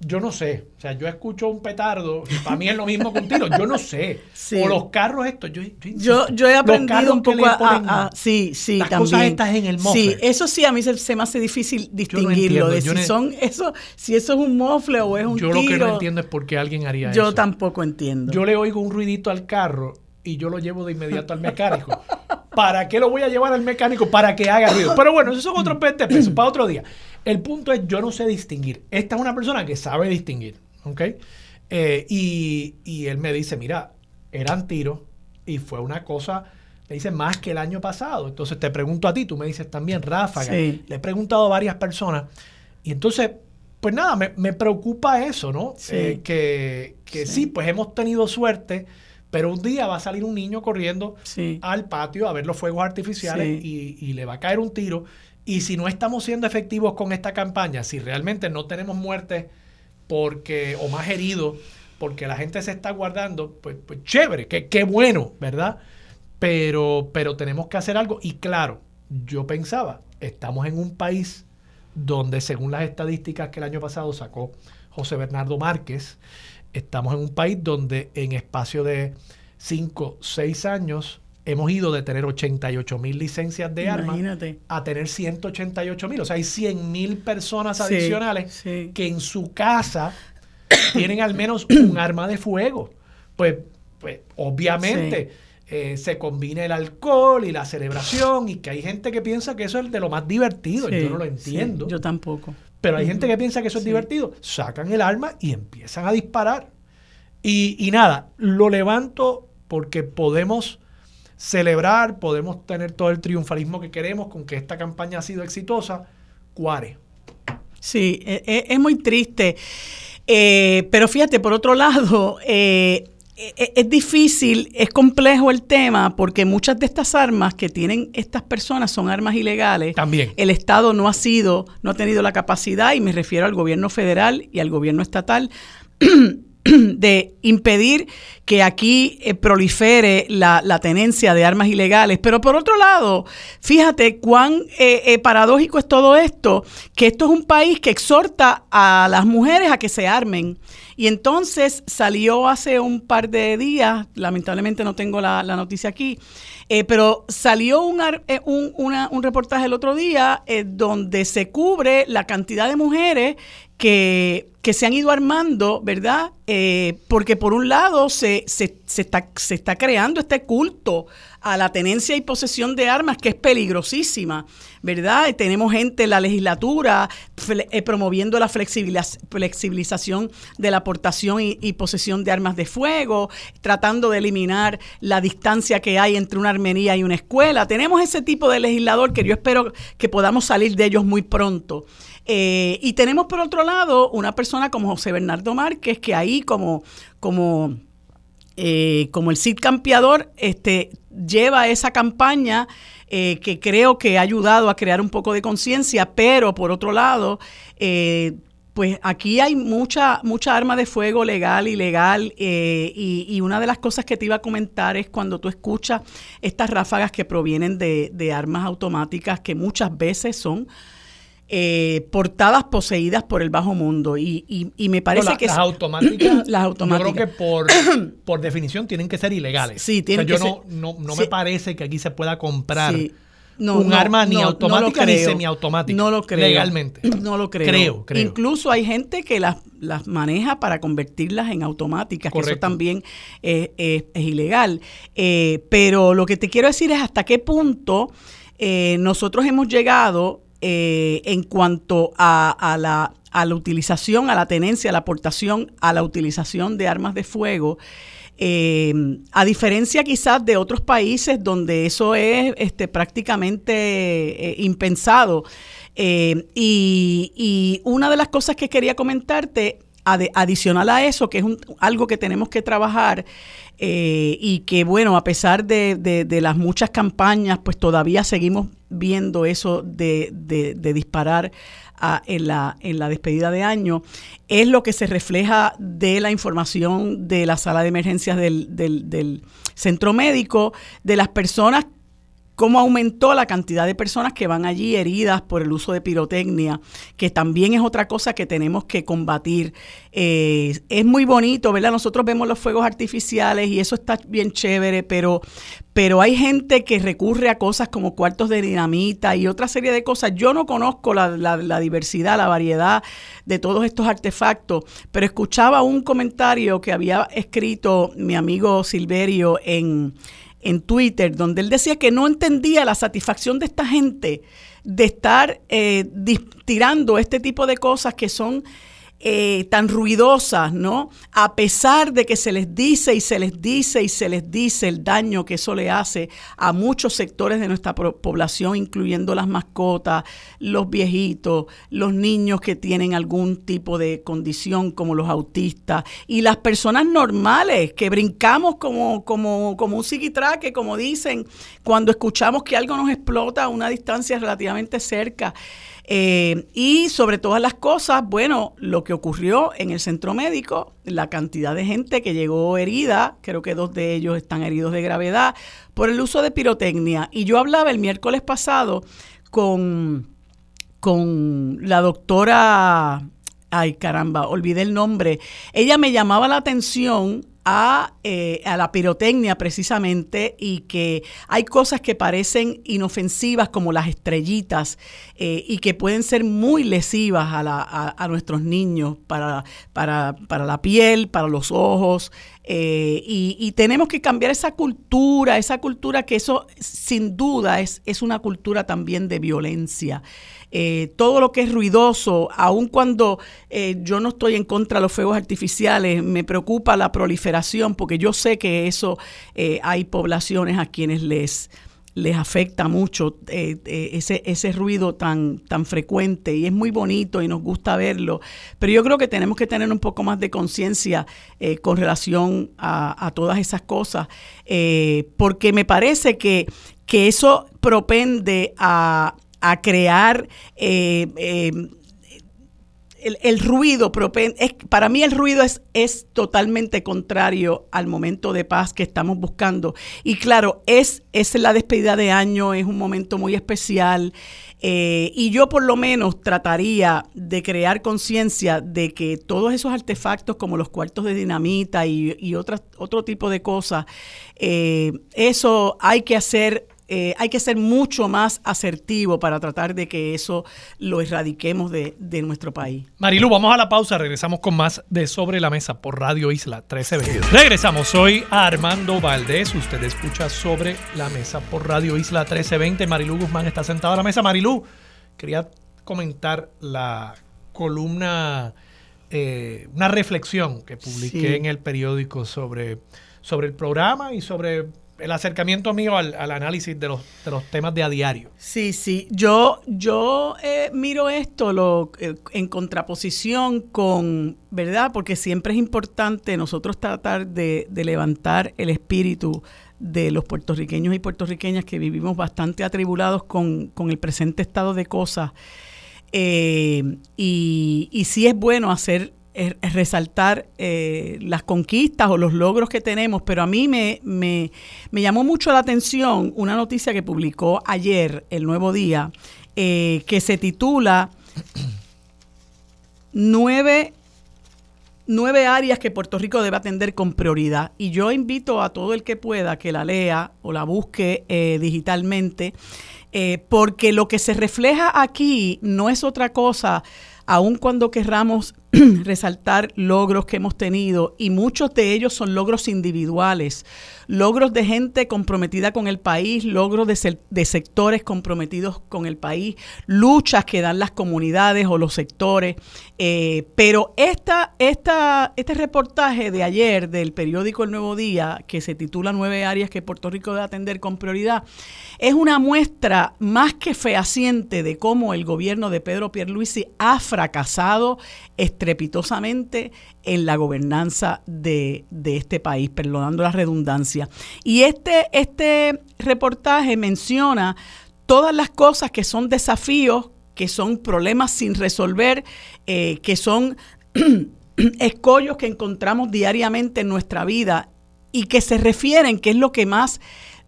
yo no sé. O sea, yo escucho un petardo y para mí es lo mismo que un tiro. Yo no sé. O los carros estos. Yo, yo, yo, he aprendido un poco a, Sí, sí, las también. Cosas estas en el mofle. Sí, eso sí a mí se, me hace difícil distinguirlo. de si, son eso, si eso es un mofle o es un tiro. Yo lo que no entiendo es por qué alguien haría eso. Yo tampoco entiendo. Yo le oigo un ruidito al carro y yo lo llevo de inmediato al mecánico. ¿Para qué lo voy a llevar al mecánico? Para que haga ruido. Pero bueno, esos son otros 20 pesos para otro día. El punto es, yo no sé distinguir. Esta es una persona que sabe distinguir. ¿ok? Eh, y, él me dice, mira, eran tiros y fue una cosa, me dice, más que el año pasado. Entonces te pregunto a ti, tú me dices también, Ráfaga. Le he preguntado a varias personas y entonces, pues nada, me, preocupa eso, ¿no? Eh, que, que sí. pues hemos tenido suerte. Pero un día va a salir un niño corriendo al patio a ver los fuegos artificiales y, y, le va a caer un tiro. Y si no estamos siendo efectivos con esta campaña, si realmente no tenemos muertes porque, o más herido, porque la gente se está guardando, pues, pues chévere, qué, bueno, ¿verdad? Pero, pero tenemos que hacer algo. Y claro, yo pensaba, estamos en un país donde según las estadísticas que el año pasado sacó José Bernardo Márquez, estamos en un país donde en espacio de 5, 6 años hemos ido de tener 88 mil licencias de armas a tener 188 mil. O sea, hay 100 mil personas adicionales que en su casa tienen al menos un arma de fuego. Pues, pues obviamente eh, se combina el alcohol y la celebración y que hay gente que piensa que eso es de lo más divertido. Yo no lo entiendo. yo tampoco. Pero hay gente que piensa que eso es divertido. Sacan el arma y empiezan a disparar. Y, y nada, lo levanto porque podemos celebrar, podemos tener todo el triunfalismo que queremos con que esta campaña ha sido exitosa. Cuare. Sí, e, e, es, muy triste. Eh, pero fíjate, por otro lado, eh, e, es difícil, es complejo el tema porque muchas de estas armas que tienen estas personas son armas ilegales. También. El Estado no ha sido, no ha tenido la capacidad, y me refiero al gobierno federal y al gobierno estatal, de impedir que aquí eh, prolifere la, tenencia de armas ilegales. Pero por otro lado, fíjate cuán eh, eh, paradójico es todo esto, que esto es un país que exhorta a las mujeres a que se armen. Y entonces salió hace un par de días, lamentablemente no tengo la, noticia aquí, pero salió un, un, reportaje el otro día donde se cubre la cantidad de mujeres que, se han ido armando, ¿verdad? Eh, porque por un lado se, se, está, se está creando este culto a la tenencia y posesión de armas que es peligrosísima, ¿verdad? Tenemos gente en la legislatura eh, promoviendo la flexibilización de la aportación y, posesión de armas de fuego, tratando de eliminar la distancia que hay entre una armería y una escuela. Tenemos ese tipo de legislador que yo espero que podamos salir de ellos muy pronto. Eh, y tenemos por otro lado una persona como José Bernardo Márquez, que ahí como, como, eh, como el Cid Campeador este, lleva esa campaña eh, que creo que ha ayudado a crear un poco de conciencia, pero por otro lado, pues aquí hay mucha, mucha arma de fuego legal, ilegal, y, y, una de las cosas que te iba a comentar es cuando tú escuchas estas ráfagas que provienen de, de armas automáticas que muchas veces son eh, portadas poseídas por el bajo mundo. Y, y, me parece que... Las automáticas, las automáticas. Yo creo que por, por definición tienen que ser ilegales. Sí, tienen que yo no, no, no me parece que aquí se pueda comprar un arma ni automática ni semiautomática. No lo creo. Legalmente. No lo creo. Creo, Incluso hay gente que las, las maneja para convertirlas en automáticas, que eso también es, ilegal. Eh, pero lo que te quiero decir es hasta qué punto eh, nosotros hemos llegado eh, en cuanto a, la, a, la, utilización, a la tenencia, a la aportación, a la utilización de armas de fuego. Eh, a diferencia quizás de otros países donde eso es este, prácticamente eh, impensado. Y, y, una de las cosas que quería comentarte, adicional a eso, que es algo que tenemos que trabajar eh, y que bueno, a pesar de, las muchas campañas, pues todavía seguimos viendo eso de, disparar en, la, en la despedida de año, es lo que se refleja de la información de la sala de emergencias del, del, del centro médico, de las personas cómo aumentó la cantidad de personas que van allí heridas por el uso de pirotecnia, que también es otra cosa que tenemos que combatir. Eh, es muy bonito, ¿verdad? Nosotros vemos los fuegos artificiales y eso está bien chévere, pero, pero hay gente que recurre a cosas como cuartos de dinamita y otra serie de cosas. Yo no conozco la, la diversidad, la variedad de todos estos artefactos, pero escuchaba un comentario que había escrito mi amigo Silverio en en Twitter, donde él decía que no entendía la satisfacción de esta gente de estar eh, tirando este tipo de cosas que son eh, tan ruidosas, ¿no? A pesar de que se les dice y se les dice y se les dice el daño que eso le hace a muchos sectores de nuestra población, incluyendo las mascotas, los viejitos, los niños que tienen algún tipo de condición como los autistas y las personas normales que brincamos como, como, como un psiquitraque, como dicen, cuando escuchamos que algo nos explota a una distancia relativamente cerca. Eh, y sobre todas las cosas, bueno, lo que ocurrió en el centro médico, la cantidad de gente que llegó herida, creo que dos de ellos están heridos de gravedad, por el uso de pirotecnia. Y yo hablaba el miércoles pasado con, con la doctora, ay caramba, olvidé el nombre, ella me llamaba la atención eh, a, la pirotecnia precisamente y que hay cosas que parecen inofensivas como las estrellitas eh, y que pueden ser muy lesivas a, nuestros niños para, para, para, la piel, para los ojos. Eh, y, tenemos que cambiar esa cultura, esa cultura que eso sin duda es, es una cultura también de violencia. Eh, todo lo que es ruidoso, aun cuando eh, yo no estoy en contra de los fuegos artificiales, me preocupa la proliferación porque yo sé que eso eh, hay poblaciones a quienes les les afecta mucho ese, ese ruido tan, tan frecuente y es muy bonito y nos gusta verlo, pero yo creo que tenemos que tener un poco más de conciencia con relación a, todas esas cosas, porque me parece que, que eso propende a, a crear eh, eh, el, ruido, es, para mí el ruido es, es totalmente contrario al momento de paz que estamos buscando. Y claro, es, es la despedida de año, es un momento muy especial. Eh, y yo por lo menos trataría de crear conciencia de que todos esos artefactos como los cuartos de dinamita y, y otras, otro tipo de cosas, eso hay que hacer eh, hay que ser mucho más asertivo para tratar de que eso lo erradiquemos de, nuestro país. Marilu, vamos a la pausa, regresamos con más de Sobre la Mesa por Radio Isla 1320. Regresamos, soy Armando Valdés, usted escucha Sobre la Mesa por Radio Isla 1320. Marilu Guzmán está sentada a la mesa. Marilu, quería comentar la columna, eh, una reflexión que publiqué en el periódico sobre, sobre el programa y sobre el acercamiento mío al, análisis de los, de los, temas de a diario. Sí, sí. Yo, yo eh, miro esto lo, eh, en contraposición con, ¿verdad? Porque siempre es importante nosotros tratar de, levantar el espíritu de los puertorriqueños y puertorriqueñas que vivimos bastante atribulados con, el presente estado de cosas. Eh, y, y sí es bueno hacer resaltar eh, las conquistas o los logros que tenemos, pero a mí me, me, llamó mucho la atención una noticia que publicó ayer el Nuevo Día, eh, que se titula nueve, nueve áreas que Puerto Rico debe atender con prioridad. Y yo invito a todo el que pueda que la lea o la busque eh, digitalmente, porque lo que se refleja aquí no es otra cosa aun cuando querramos resaltar logros que hemos tenido, y muchos de ellos son logros individuales, logros de gente comprometida con el país, logros de, sectores comprometidos con el país, luchas que dan las comunidades o los sectores. Eh, pero esta, esta, este reportaje de ayer del periódico El Nuevo Día, que se titula Nueve áreas que Puerto Rico debe atender con prioridad, es una muestra más que fehaciente de cómo el gobierno de Pedro Pierluisi ha fracasado estrepitosamente en la gobernanza de, este país, perdonando la redundancia. Y este, este reportaje menciona todas las cosas que son desafíos, que son problemas sin resolver, eh, que son escollos que encontramos diariamente en nuestra vida y que se refieren, que es lo que más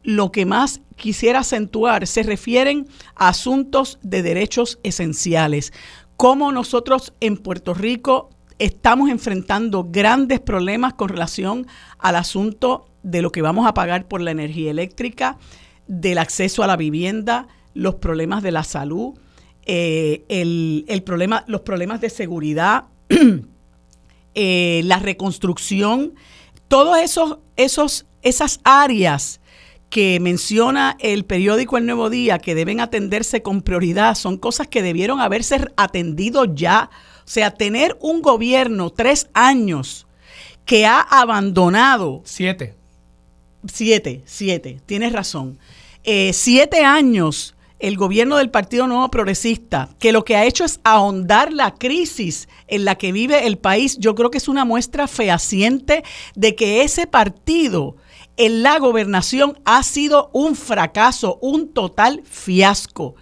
lo que más quisiera acentuar, se refieren a asuntos de derechos esenciales. Cómo nosotros en Puerto Rico estamos enfrentando grandes problemas con relación al asunto de lo que vamos a pagar por la energía eléctrica, del acceso a la vivienda, los problemas de la salud, eh, el, problema, los problemas de seguridad, eh, la reconstrucción, todas esos, esos, esas áreas que menciona el periódico El Nuevo Día que deben atenderse con prioridad son cosas que debieron haberse atendido ya. O sea, tener un gobierno tres años que ha abandonado. Siete. Siete, siete, tienes razón. Eh, siete años el gobierno del Partido Nuevo Progresista, que lo que ha hecho es ahondar la crisis en la que vive el país, yo creo que es una muestra fehaciente de que ese partido en la gobernación ha sido un fracaso, un total fiasco.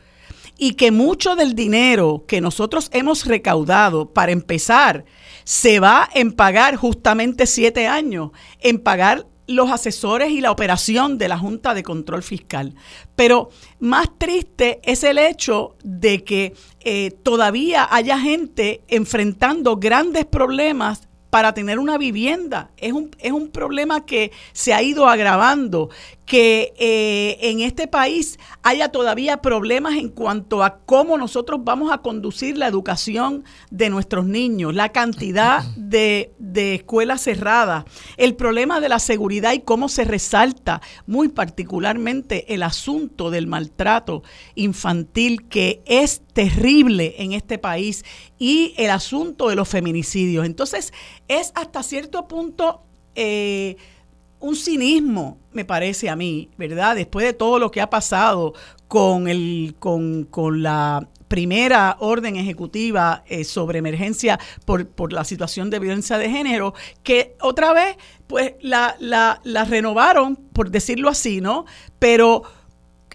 Y que mucho del dinero que nosotros hemos recaudado, para empezar, se va en pagar justamente siete años, en pagar los asesores y la operación de la Junta de Control Fiscal. Pero más triste es el hecho de que eh, todavía haya gente enfrentando grandes problemas para tener una vivienda. Es un, es un problema que se ha ido agravando, que eh, en este país haya todavía problemas en cuanto a cómo nosotros vamos a conducir la educación de nuestros niños, la cantidad de, de escuelas cerradas, el problema de la seguridad y cómo se resalta muy particularmente el asunto del maltrato infantil que es terrible en este país y el asunto de los feminicidios. Entonces es hasta cierto punto... Eh, un cinismo, me parece a mí, ¿verdad? Después de todo lo que ha pasado con, el, con, con la primera orden ejecutiva eh, sobre emergencia por, por, la situación de violencia de género, que otra vez, pues la, la, la renovaron, por decirlo así, ¿no? Pero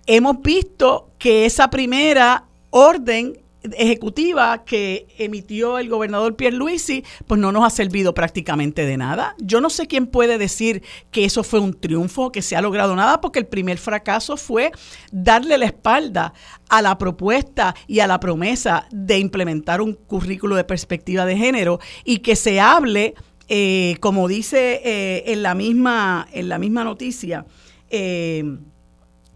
hemos visto que esa primera orden ejecutiva que emitió el gobernador Pierluisi, pues no nos ha servido prácticamente de nada. Yo no sé quién puede decir que eso fue un triunfo, que se ha logrado nada, porque el primer fracaso fue darle la espalda a la propuesta y a la promesa de implementar un currículo de perspectiva de género y que se hable, eh, como dice eh, en, la misma, en la misma noticia, eh,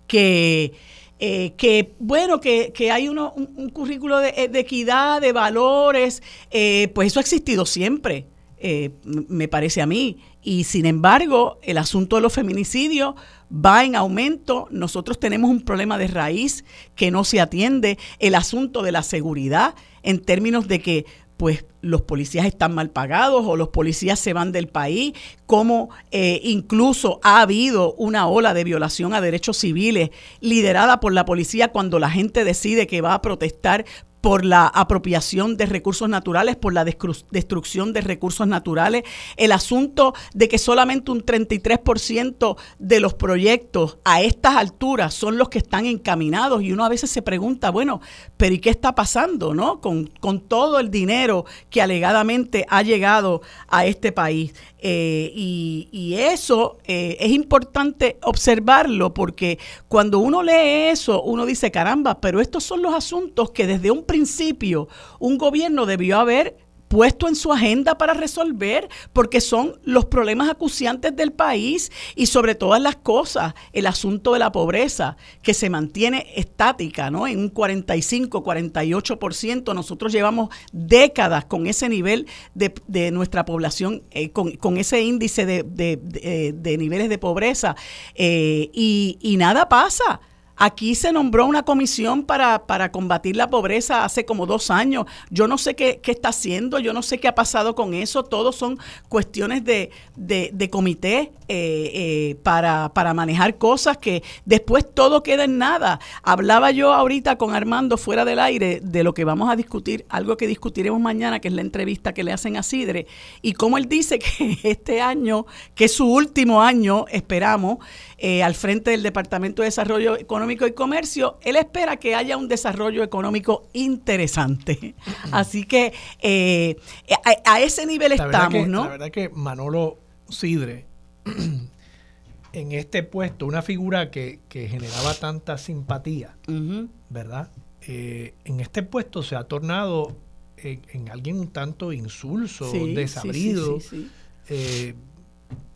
que eh, que bueno, que, hay uno, un, currículo de, equidad, de valores, eh, pues eso ha existido siempre, eh, me parece a mí. Y sin embargo, el asunto de los feminicidios va en aumento. Nosotros tenemos un problema de raíz que no se atiende. El asunto de la seguridad en términos de que pues los policías están mal pagados o los policías se van del país, como eh, incluso ha habido una ola de violación a derechos civiles liderada por la policía cuando la gente decide que va a protestar por la apropiación de recursos naturales, por la destrucción de recursos naturales, el asunto de que solamente un 33% de los proyectos a estas alturas son los que están encaminados y uno a veces se pregunta, bueno, pero ¿y qué está pasando, no? Con, con todo el dinero que alegadamente ha llegado a este país. Eh, y, eso eh, es importante observarlo porque cuando uno lee eso, uno dice, caramba, pero estos son los asuntos que desde un principio un gobierno debió haber puesto en su agenda para resolver, porque son los problemas acuciantes del país y sobre todas las cosas, el asunto de la pobreza, que se mantiene estática, ¿no? En un 45, 48%. Nosotros llevamos décadas con ese nivel de, nuestra población, eh, con, ese índice de, niveles de pobreza, eh, y, y nada pasa. Aquí se nombró una comisión para, para combatir la pobreza hace como dos años. Yo no sé qué, qué, está haciendo, yo no sé qué ha pasado con eso. Todos son cuestiones de, de, comité eh, eh, para, para manejar cosas que después todo queda en nada. Hablaba yo ahorita con Armando fuera del aire de lo que vamos a discutir, algo que discutiremos mañana, que es la entrevista que le hacen a Sidre, y cómo él dice que este año, que es su último año, esperamos, eh, al frente del Departamento de Desarrollo Económico y Comercio, él espera que haya un desarrollo económico interesante. Así que eh, a, a, ese nivel estamos, que, ¿no? La verdad que Manolo Sidre, en este puesto, una figura que, que generaba tanta simpatía, uh -huh. ¿verdad? Eh, en este puesto se ha tornado en, en alguien un tanto insulso, sí, desabrido. Sí, sí, eh,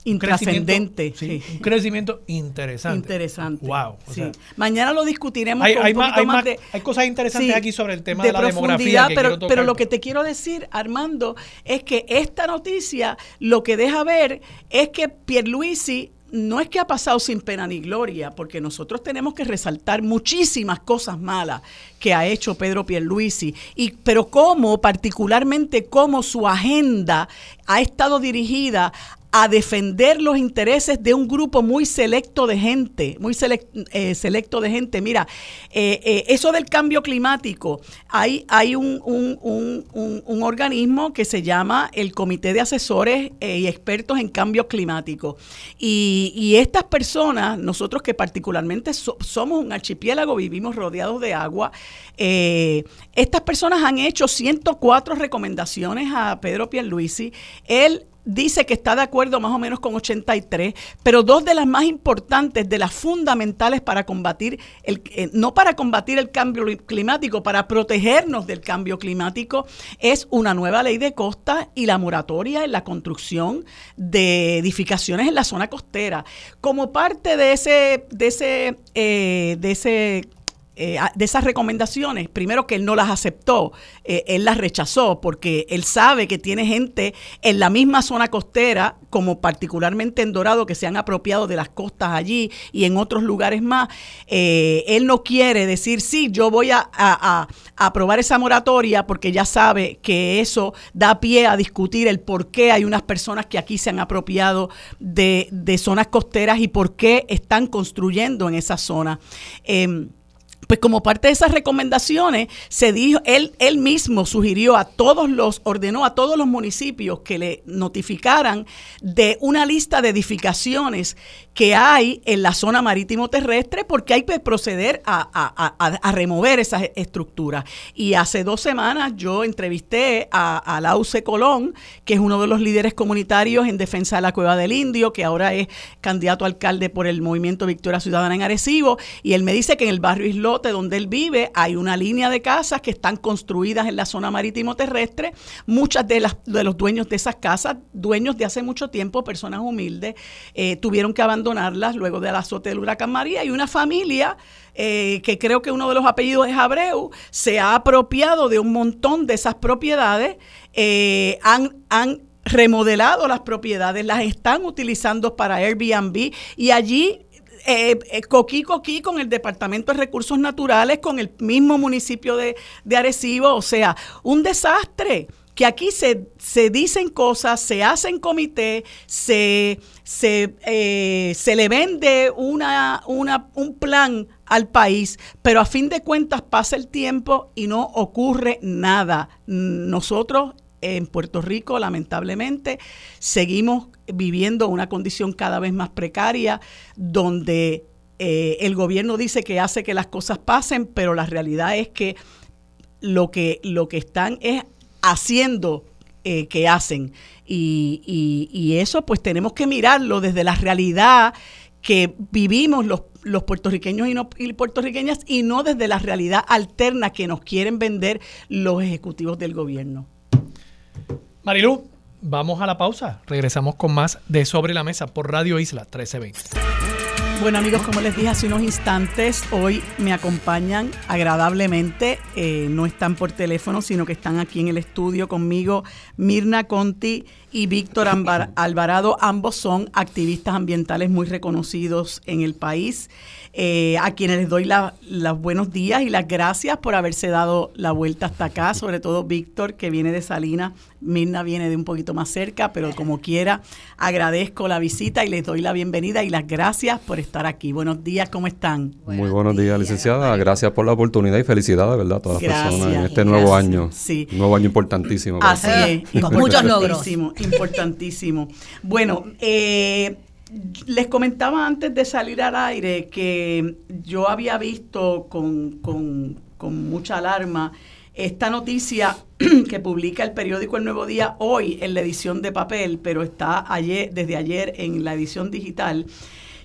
intrascendente. Sí, un crecimiento interesante. Interesante. Wow. O sea, Mañana lo discutiremos hay, con hay un poquito hay más, de, hay cosas interesantes aquí sobre el tema de, de la demografía. Que pero, pero lo que te quiero decir, Armando, es que esta noticia lo que deja ver es que Pierluisi no es que ha pasado sin pena ni gloria, porque nosotros tenemos que resaltar muchísimas cosas malas que ha hecho Pedro Pierluisi, y, pero cómo, particularmente cómo su agenda ha estado dirigida a defender los intereses de un grupo muy selecto de gente, muy eh, selecto de gente. Mira, eh, eh, eso del cambio climático, hay, hay un, un, un, un, organismo que se llama el Comité de Asesores y Expertos en Cambio Climático. Y, estas personas, nosotros que particularmente so, somos un archipiélago, vivimos rodeados de agua, estas personas han hecho 104 recomendaciones a Pedro Pierluisi. Él dice que está de acuerdo más o menos con 83, pero dos de las más importantes, de las fundamentales para combatir, el, eh, no para combatir el cambio climático, para protegernos del cambio climático, es una nueva ley de costa y la moratoria en la construcción de edificaciones en la zona costera. Como parte de ese, de ese, eh, de ese eh, de esas recomendaciones, primero que él no las aceptó, eh, él las rechazó porque él sabe que tiene gente en la misma zona costera, como particularmente en Dorado, que se han apropiado de las costas allí y en otros lugares más. Eh, él no quiere decir, sí, yo voy a, aprobar esa moratoria porque ya sabe que eso da pie a discutir el por qué hay unas personas que aquí se han apropiado de, zonas costeras y por qué están construyendo en esa zona. Eh, pues como parte de esas recomendaciones, se dijo, él, él mismo sugirió a todos los, ordenó a todos los municipios que le notificaran de una lista de edificaciones que hay en la zona marítimo terrestre porque hay que proceder a, a, a, remover esas estructuras. Y hace dos semanas yo entrevisté a, a Lauce Colón, que es uno de los líderes comunitarios en defensa de la Cueva del Indio, que ahora es candidato a alcalde por el movimiento Victoria Ciudadana en Arecibo, y él me dice que en el barrio Donde él vive, hay una línea de casas que están construidas en la zona marítimo terrestre. Muchas de, las, de los dueños de esas casas, dueños de hace mucho tiempo, personas humildes, eh, tuvieron que abandonarlas luego del azote del huracán María. Y una familia eh, que creo que uno de los apellidos es Abreu, se ha apropiado de un montón de esas propiedades, eh, han, han remodelado las propiedades, las están utilizando para Airbnb. Y allí eh, eh, coquí, coquí con el Departamento de Recursos Naturales, con el mismo municipio de, de Arecibo, o sea, un desastre que aquí se, se, dicen cosas, se hacen comité, se, se, eh, se le vende una, una, un plan al país, pero a fin de cuentas pasa el tiempo y no ocurre nada. Nosotros en Puerto Rico, lamentablemente, seguimos viviendo una condición cada vez más precaria, donde eh, el gobierno dice que hace que las cosas pasen, pero la realidad es que lo que, lo que están es haciendo eh, que hacen. Y, y, eso pues tenemos que mirarlo desde la realidad que vivimos los, los puertorriqueños y, no, y, puertorriqueñas y no desde la realidad alterna que nos quieren vender los ejecutivos del gobierno. Marilu, vamos a la pausa. Regresamos con más de Sobre la Mesa por Radio Isla 1320. Bueno amigos, como les dije hace unos instantes, hoy me acompañan agradablemente, eh, no están por teléfono, sino que están aquí en el estudio conmigo Mirna Conti y Víctor Alvarado. Ambos son activistas ambientales muy reconocidos en el país. Eh, a quienes les doy los buenos días y las gracias por haberse dado la vuelta hasta acá, sobre todo Víctor, que viene de Salinas, Mirna viene de un poquito más cerca, pero como quiera, agradezco la visita y les doy la bienvenida y las gracias por estar aquí. Buenos días, ¿cómo están? Muy buenos días, licenciada. Gracias por la oportunidad y felicidades, ¿verdad? A todas las personas en este nuevo año. Sí. nuevo año importantísimo. Así es. muchos logros. Importantísimo. Bueno, eh, les comentaba antes de salir al aire que yo había visto con, mucha alarma esta noticia que publica el periódico El Nuevo Día hoy en la edición de papel, pero está ayer, desde ayer en la edición digital,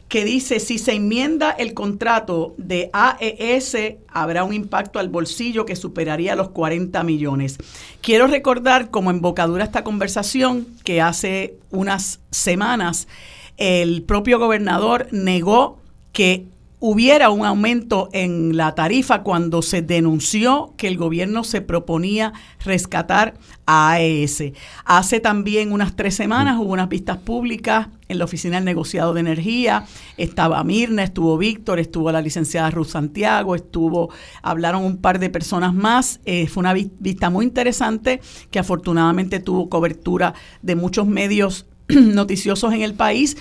que dice, si se enmienda el contrato de AES, habrá un impacto al bolsillo que superaría los 40 millones. Quiero recordar como embocadura esta conversación que hace unas semanas el propio gobernador negó que hubiera un aumento en la tarifa cuando se denunció que el gobierno se proponía rescatar a AES. Hace también unas tres semanas hubo unas vistas públicas en la oficina del negociado de energía. Estaba Mirna, estuvo Víctor, estuvo la licenciada Ruth Santiago, estuvo, hablaron un par de personas más. Eh, fue una vista muy interesante que afortunadamente tuvo cobertura de muchos medios noticiosos en el país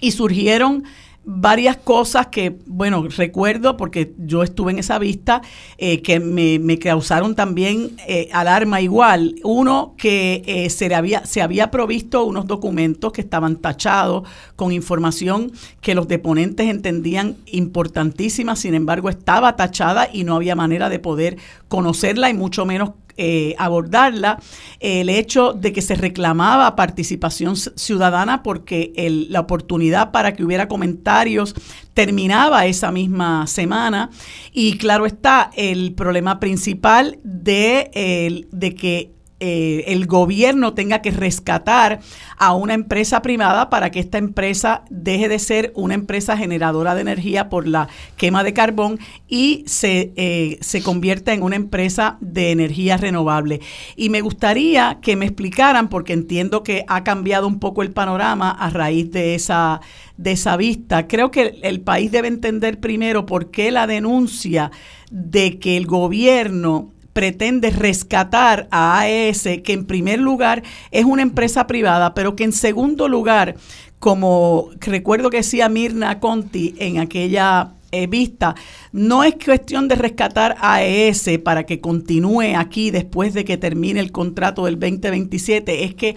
y surgieron varias cosas que, bueno, recuerdo porque yo estuve en esa vista, eh, que me, causaron también eh, alarma igual. Uno, que eh, se, había, se había provisto unos documentos que estaban tachados con información que los deponentes entendían importantísima, sin embargo estaba tachada y no había manera de poder conocerla y mucho menos eh, abordarla, el hecho de que se reclamaba participación ciudadana porque la oportunidad para que hubiera comentarios terminaba esa misma semana. Y claro está el problema principal de, de que eh, el gobierno tenga que rescatar a una empresa privada para que esta empresa deje de ser una empresa generadora de energía por la quema de carbón y se, eh, se convierta en una empresa de energía renovable. Y me gustaría que me explicaran, porque entiendo que ha cambiado un poco el panorama a raíz de esa, de esa vista. Creo que el país debe entender primero por qué la denuncia de que el gobierno pretende rescatar a AES, que en primer lugar es una empresa privada, pero que en segundo lugar, como recuerdo que decía Mirna Conti en aquella eh, vista, no es cuestión de rescatar a AES para que continúe aquí después de que termine el contrato del 2027, es que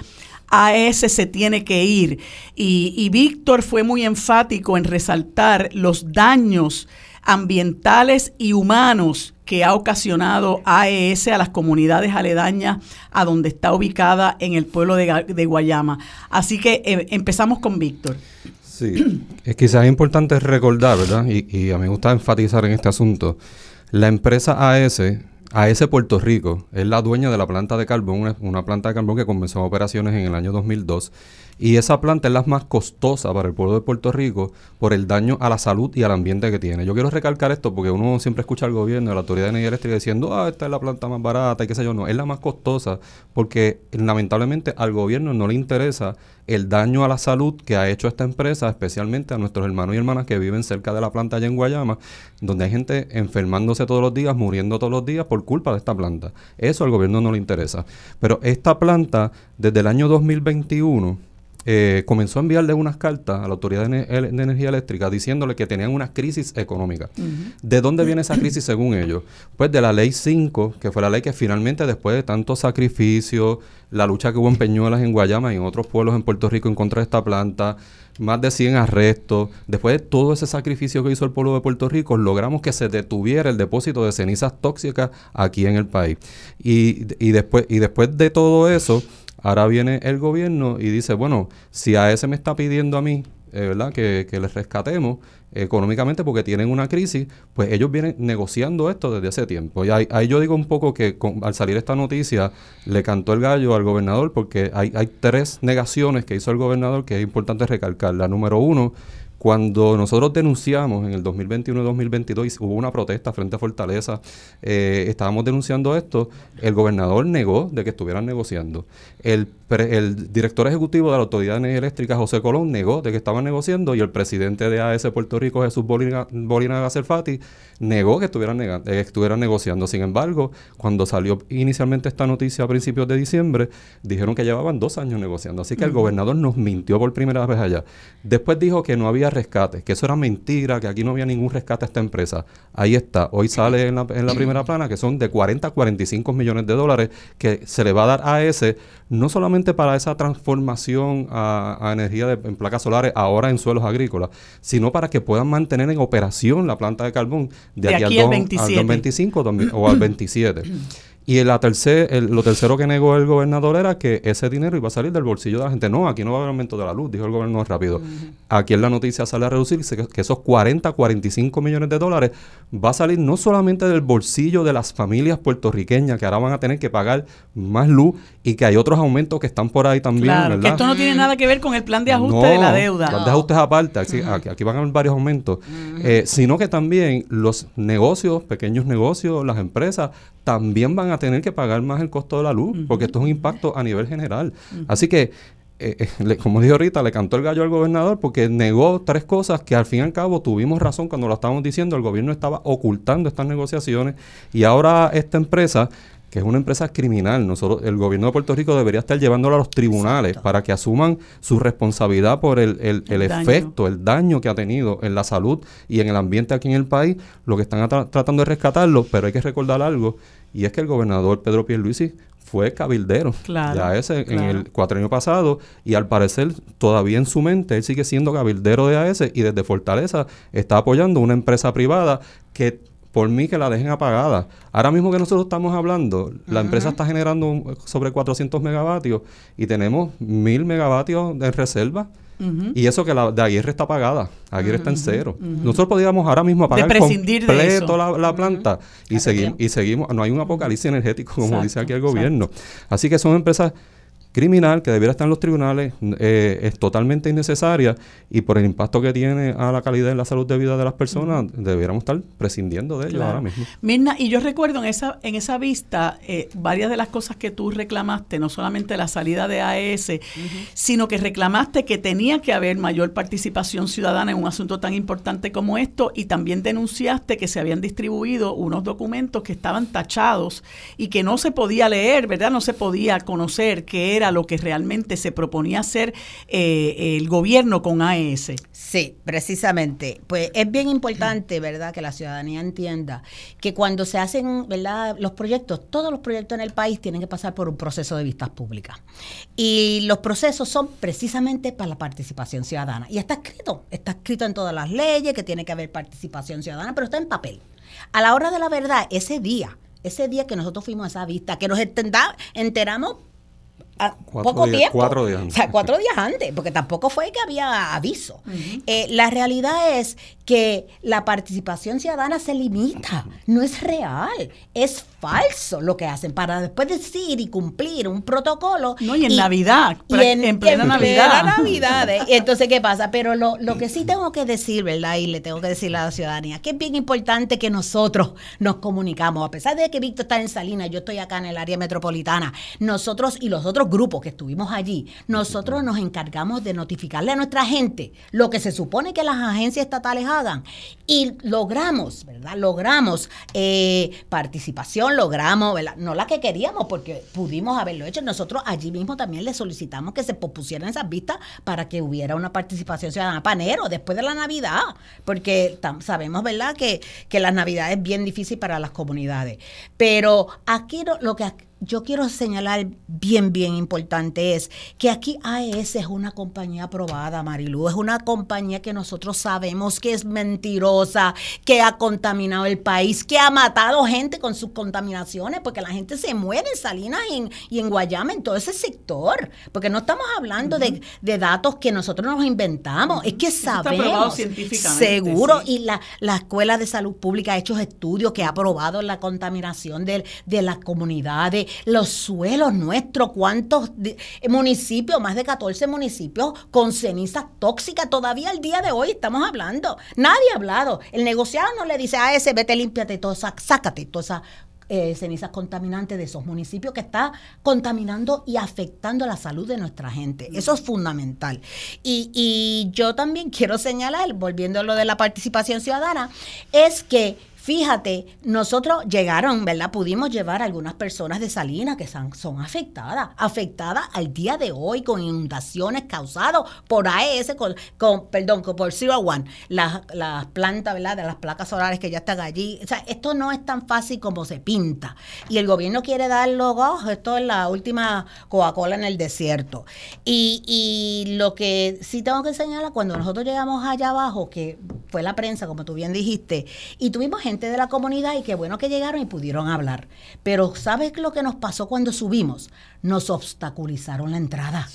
AES se tiene que ir. Y, y Víctor fue muy enfático en resaltar los daños ambientales y humanos que ha ocasionado AES a las comunidades aledañas a donde está ubicada en el pueblo de, Guayama. Así que eh, empezamos con Víctor. Sí, es quizás importante recordar, ¿verdad? Y, y a mí me gusta enfatizar en este asunto. La empresa AES AES Puerto Rico es la dueña de la planta de carbón, una planta de carbón que comenzó operaciones en el año 2002 y esa planta es la más costosa para el pueblo de Puerto Rico por el daño a la salud y al ambiente que tiene. Yo quiero recalcar esto porque uno siempre escucha al gobierno, a la Autoridad de Energía Eléctrica diciendo, ah, esta es la planta más barata y qué sé yo. No, es la más costosa porque lamentablemente al gobierno no le interesa el daño a la salud que ha hecho esta empresa, especialmente a nuestros hermanos y hermanas que viven cerca de la planta allá en Guayama, donde hay gente enfermándose todos los días, muriendo todos los días por culpa de esta planta. Eso al gobierno no le interesa. Pero esta planta, desde el año 2021, eh, comenzó a enviarle unas cartas a la Autoridad de, Energía Eléctrica diciéndole que tenían una crisis económica. ¿De dónde viene esa crisis según ellos? Pues de la ley 5, que fue la ley que finalmente después de tanto sacrificio, la lucha que hubo en Peñuelas, en Guayama y en otros pueblos en Puerto Rico en contra de esta planta, más de 100 arrestos, después de todo ese sacrificio que hizo el pueblo de Puerto Rico, logramos que se detuviera el depósito de cenizas tóxicas aquí en el país. Y, y después, y después de todo eso, Ahora viene el gobierno y dice, bueno, si a ese me está pidiendo a mí, eh, ¿verdad? Que, que les rescatemos económicamente porque tienen una crisis, pues ellos vienen negociando esto desde hace tiempo. Y ahí, yo digo un poco que al salir esta noticia le cantó el gallo al gobernador porque hay, hay tres negaciones que hizo el gobernador que es importante recalcar. La número uno, Cuando nosotros denunciamos en el 2021-2022, hubo una protesta frente a Fortaleza, eh, estábamos denunciando esto, el gobernador negó de que estuvieran negociando. El, el director ejecutivo de la Autoridad de Energía Eléctrica, José Colón, negó de que estaban negociando y el presidente de AES Puerto Rico, Jesús Bolina, Bolina Gacerfati, negó que estuvieran, eh, estuvieran negociando. Sin embargo, cuando salió inicialmente esta noticia a principios de diciembre, dijeron que llevaban dos años negociando. Así que el gobernador nos mintió por primera vez allá. Después dijo que no había rescate, que eso era mentira, que aquí no había ningún rescate a esta empresa. Ahí está, hoy sale en la, en la primera plana que son de 40 a 45 millones de dólares que se le va a dar a ese, no solamente para esa transformación a, energía de, en placas solares ahora en suelos agrícolas, sino para que puedan mantener en operación la planta de carbón de, aquí, al, 2025 o al 27. Y la tercer, lo tercero que negó el gobernador era que ese dinero iba a salir del bolsillo de la gente. No, aquí no va a haber aumento de la luz, dijo el gobernador rápido. Aquí en la noticia sale a reducirse que, esos 40, 45 millones de dólares va a salir no solamente del bolsillo de las familias puertorriqueñas que ahora van a tener que pagar más luz y que hay otros aumentos que están por ahí también. Claro, que esto no tiene nada que ver con el plan de ajuste de la deuda. plan de ajustes aparte, aquí, van a haber varios aumentos, eh, sino que también los negocios, pequeños negocios, las empresas, también van a tener que pagar más el costo de la luz, porque esto es un impacto a nivel general. Así que, eh, eh, como dije ahorita, le cantó el gallo al gobernador porque negó tres cosas que al fin y al cabo tuvimos razón cuando lo estábamos diciendo, el gobierno estaba ocultando estas negociaciones y ahora esta empresa que es una empresa criminal. Nosotros, el gobierno de Puerto Rico debería estar llevándola a los tribunales para que asuman su responsabilidad por el, el, efecto, el daño que ha tenido en la salud y en el ambiente aquí en el país. Lo que están tratando de rescatarlo, pero hay que recordar algo, y es que el gobernador Pedro Pierluisi fue cabildero claro, ya ese en el cuatrenio pasado y al parecer todavía en su mente él sigue siendo cabildero de AES y desde Fortaleza está apoyando una empresa privada que por mí que la dejen apagada. Ahora mismo que nosotros estamos hablando, la empresa está generando sobre 400 megavatios y tenemos 1000 megavatios de reserva. Y eso que la de Aguirre está apagada, Aguirre está en cero. Nosotros podríamos ahora mismo apagar completo la, la planta y, seguimos y seguimos, no hay un apocalipsis energético como dice aquí el gobierno. Así que son empresas criminal que debiera estar en los tribunales eh, es totalmente innecesaria y por el impacto que tiene a la calidad y la salud de vida de las personas, debiéramos estar prescindiendo de ello ahora mismo. Mirna, y yo recuerdo en esa, en esa vista eh, varias de las cosas que tú reclamaste, no solamente la salida de AES, sino que reclamaste que tenía que haber mayor participación ciudadana en un asunto tan importante como esto y también denunciaste que se habían distribuido unos documentos que estaban tachados y que no se podía leer, ¿verdad? No se podía conocer qué era lo que realmente se proponía hacer eh, el gobierno con AES. Sí, precisamente. Pues es bien importante, ¿verdad?, que la ciudadanía entienda que cuando se hacen, ¿verdad?, los proyectos, todos los proyectos en el país tienen que pasar por un proceso de vistas públicas. Y los procesos son precisamente para la participación ciudadana. Y está escrito, está escrito en todas las leyes que tiene que haber participación ciudadana, pero está en papel. A la hora de la verdad, ese día, ese día que nosotros fuimos a esa vista, que nos enteramos poco tiempo. Cuatro días antes. O sea, cuatro días antes, porque tampoco fue que había aviso. Eh, la realidad es que la participación ciudadana se limita, no es real, es falso lo que hacen para después decir y cumplir un protocolo. No, y en Navidad, y en, plena Navidad. Navidad. ¿eh? Entonces, ¿qué pasa? Pero lo, lo que sí tengo que decir, ¿verdad? Y le tengo que decir a la ciudadanía, que es bien importante que nosotros nos comunicamos, a pesar de que Víctor está en Salinas, yo estoy acá en el área metropolitana, nosotros y los otros grupos que estuvimos allí, nosotros nos encargamos de notificarle a nuestra gente lo que se supone que las agencias estatales hagan. Y logramos, ¿verdad? Logramos eh, participación, logramos, ¿verdad? No la que queríamos, porque pudimos haberlo hecho. Nosotros allí mismo también le solicitamos que se pospusieran esas vistas para que hubiera una participación ciudadana panero después de la Navidad, porque sabemos, ¿verdad?, que, que la Navidad es bien difícil para las comunidades. Pero aquí lo que yo quiero señalar bien, bien importante es que aquí AES es una compañía aprobada, Marilu. Es una compañía que nosotros sabemos que es mentirosa, que ha contaminado el país, que ha matado gente con sus contaminaciones, porque la gente se muere en Salinas y en, Guayama, en todo ese sector. Porque no estamos hablando de, datos que nosotros nos inventamos, es que sabemos. Seguro. Y la, la Escuela de Salud Pública ha hecho estudios que ha probado la contaminación de, de las comunidades los suelos nuestros, cuántos municipios, más de 14 municipios con cenizas tóxicas, todavía al día de hoy estamos hablando. Nadie ha hablado. El negociado no le dice a ese, vete, límpiate, todo, sácate toda esa eh, cenizas contaminantes de esos municipios que está contaminando y afectando la salud de nuestra gente. Eso es fundamental. Y yo también quiero señalar, volviendo a lo de la participación ciudadana, es que Fíjate, nosotros llegaron, ¿verdad? Pudimos llevar a algunas personas de Salinas que son, afectadas, afectadas al día de hoy con inundaciones causadas por AES, con, perdón, por Zero One, las, las plantas, ¿verdad? De las placas solares que ya están allí. O sea, esto no es tan fácil como se pinta. Y el gobierno quiere darlo, oh, esto es la última Coca-Cola en el desierto. Y, y lo que sí tengo que señalar, cuando nosotros llegamos allá abajo, que fue la prensa, como tú bien dijiste, y tuvimos gente de la comunidad y qué bueno que llegaron y pudieron hablar. Pero ¿sabes lo que nos pasó cuando subimos? Nos obstaculizaron la entrada.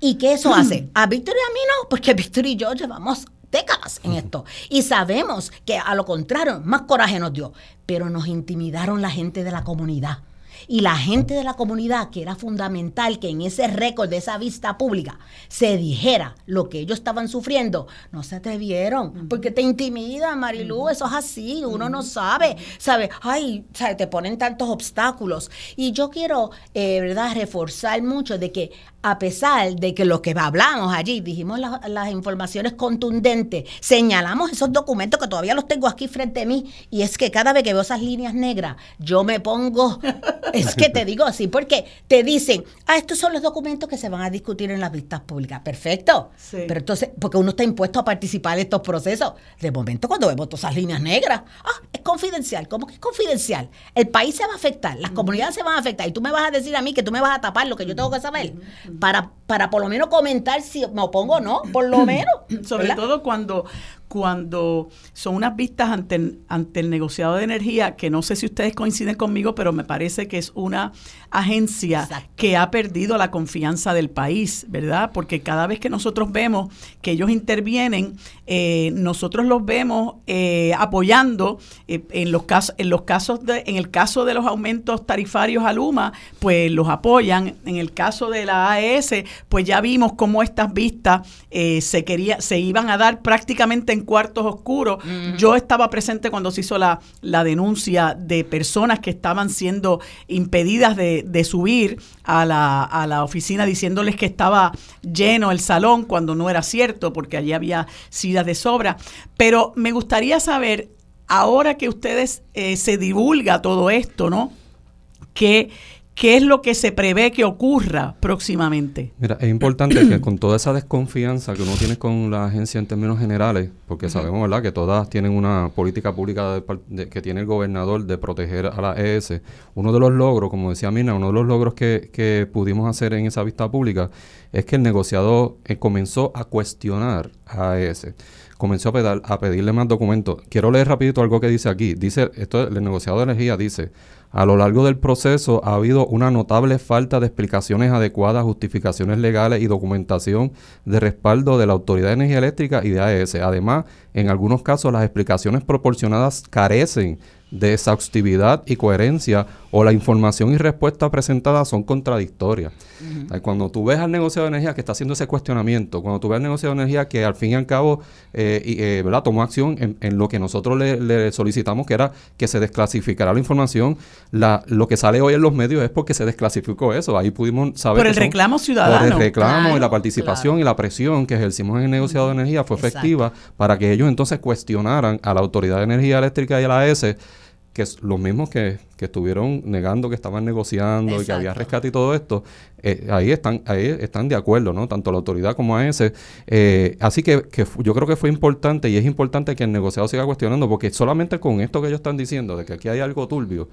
¿Y qué eso hace? A Víctor y a mí no, porque Víctor y yo llevamos décadas en esto. Y sabemos que a lo contrario, más coraje nos dio, pero nos intimidaron la gente de la comunidad y la gente de la comunidad, que era fundamental que en ese récord de esa vista pública se dijera lo que ellos estaban sufriendo, no se atrevieron, porque te intimida, Marilú, eso es así, uno no sabe, sabe, ay, sabe, te ponen tantos obstáculos. Y yo quiero, eh, ¿verdad?, reforzar mucho de que a pesar de que lo que hablamos allí, dijimos las informaciones contundentes, señalamos esos documentos que todavía los tengo aquí frente a mí, y es que cada vez que veo esas líneas negras, yo me pongo, es que te digo así, porque te dicen, ah, estos son los documentos que se van a discutir en las vistas públicas. Perfecto. Pero entonces, porque uno está impuesto a participar en estos procesos. De momento, cuando vemos todas esas líneas negras, ah, es confidencial. ¿Cómo que es confidencial? El país se va a afectar, las comunidades se van a afectar, y tú me vas a decir a mí que tú me vas a tapar lo que yo tengo que saber para, para por lo menos comentar si me opongo o no, por lo menos. Sobre todo cuando, cuando son unas vistas ante, ante el negociado de energía, que no sé si ustedes coinciden conmigo, pero me parece que es una agencia que ha perdido la confianza del país, ¿verdad? Porque cada vez que nosotros vemos que ellos intervienen, eh, nosotros los vemos eh, apoyando eh, en los casos, en los casos de, en el caso de los aumentos tarifarios a Luma, pues los apoyan. En el caso de la AES, pues ya vimos cómo estas vistas se quería, se iban a dar prácticamente en cuartos oscuros. Yo estaba presente cuando se hizo la, la denuncia de personas que estaban siendo impedidas de, de subir a la, a la oficina diciéndoles que estaba lleno el salón cuando no era cierto, porque allí había sillas de sobra. Pero me gustaría saber, ahora que ustedes eh, se divulga todo esto, ¿no? ¿Qué, ¿Qué es lo que se prevé que ocurra próximamente? Mira, es importante que con toda esa desconfianza que uno tiene con la agencia en términos generales, porque sabemos, ¿verdad?, que todas tienen una política pública que tiene el gobernador de proteger a la ES. Uno de los logros, como decía Mina, uno de los logros que, que pudimos hacer en esa vista pública es que el negociador eh, comenzó a cuestionar a ES comenzó a, a pedirle más documentos. Quiero leer rapidito algo que dice aquí. Dice, esto el negociador de energía dice, a lo largo del proceso ha habido una notable falta de explicaciones adecuadas, justificaciones legales y documentación de respaldo de la Autoridad de Energía Eléctrica y de AES. Además, en algunos casos las explicaciones proporcionadas carecen de exhaustividad y coherencia o la información y respuesta presentada son contradictorias. Cuando tú ves al negociado de energía que está haciendo ese cuestionamiento, cuando tú ves al negociado de energía que al fin y al cabo eh, eh, ¿verdad? tomó acción en, lo que nosotros le, solicitamos, que era que se desclasificara la información, la, lo que sale hoy en los medios es porque se desclasificó eso. Ahí pudimos saber... Por el reclamo ciudadano. Por el reclamo y la participación y la presión que ejercimos en el negociado de energía fue efectiva para que ellos entonces cuestionaran a la Autoridad de Energía Eléctrica y a la AES que los mismos que, que estuvieron negando que estaban negociando y que había rescate y todo esto, eh, ahí están ahí están de acuerdo, ¿no? Tanto la autoridad como a ese. Eh, así que, que, yo creo que fue importante y es importante que el negociado siga cuestionando, porque solamente con esto que ellos están diciendo, de que aquí hay algo turbio,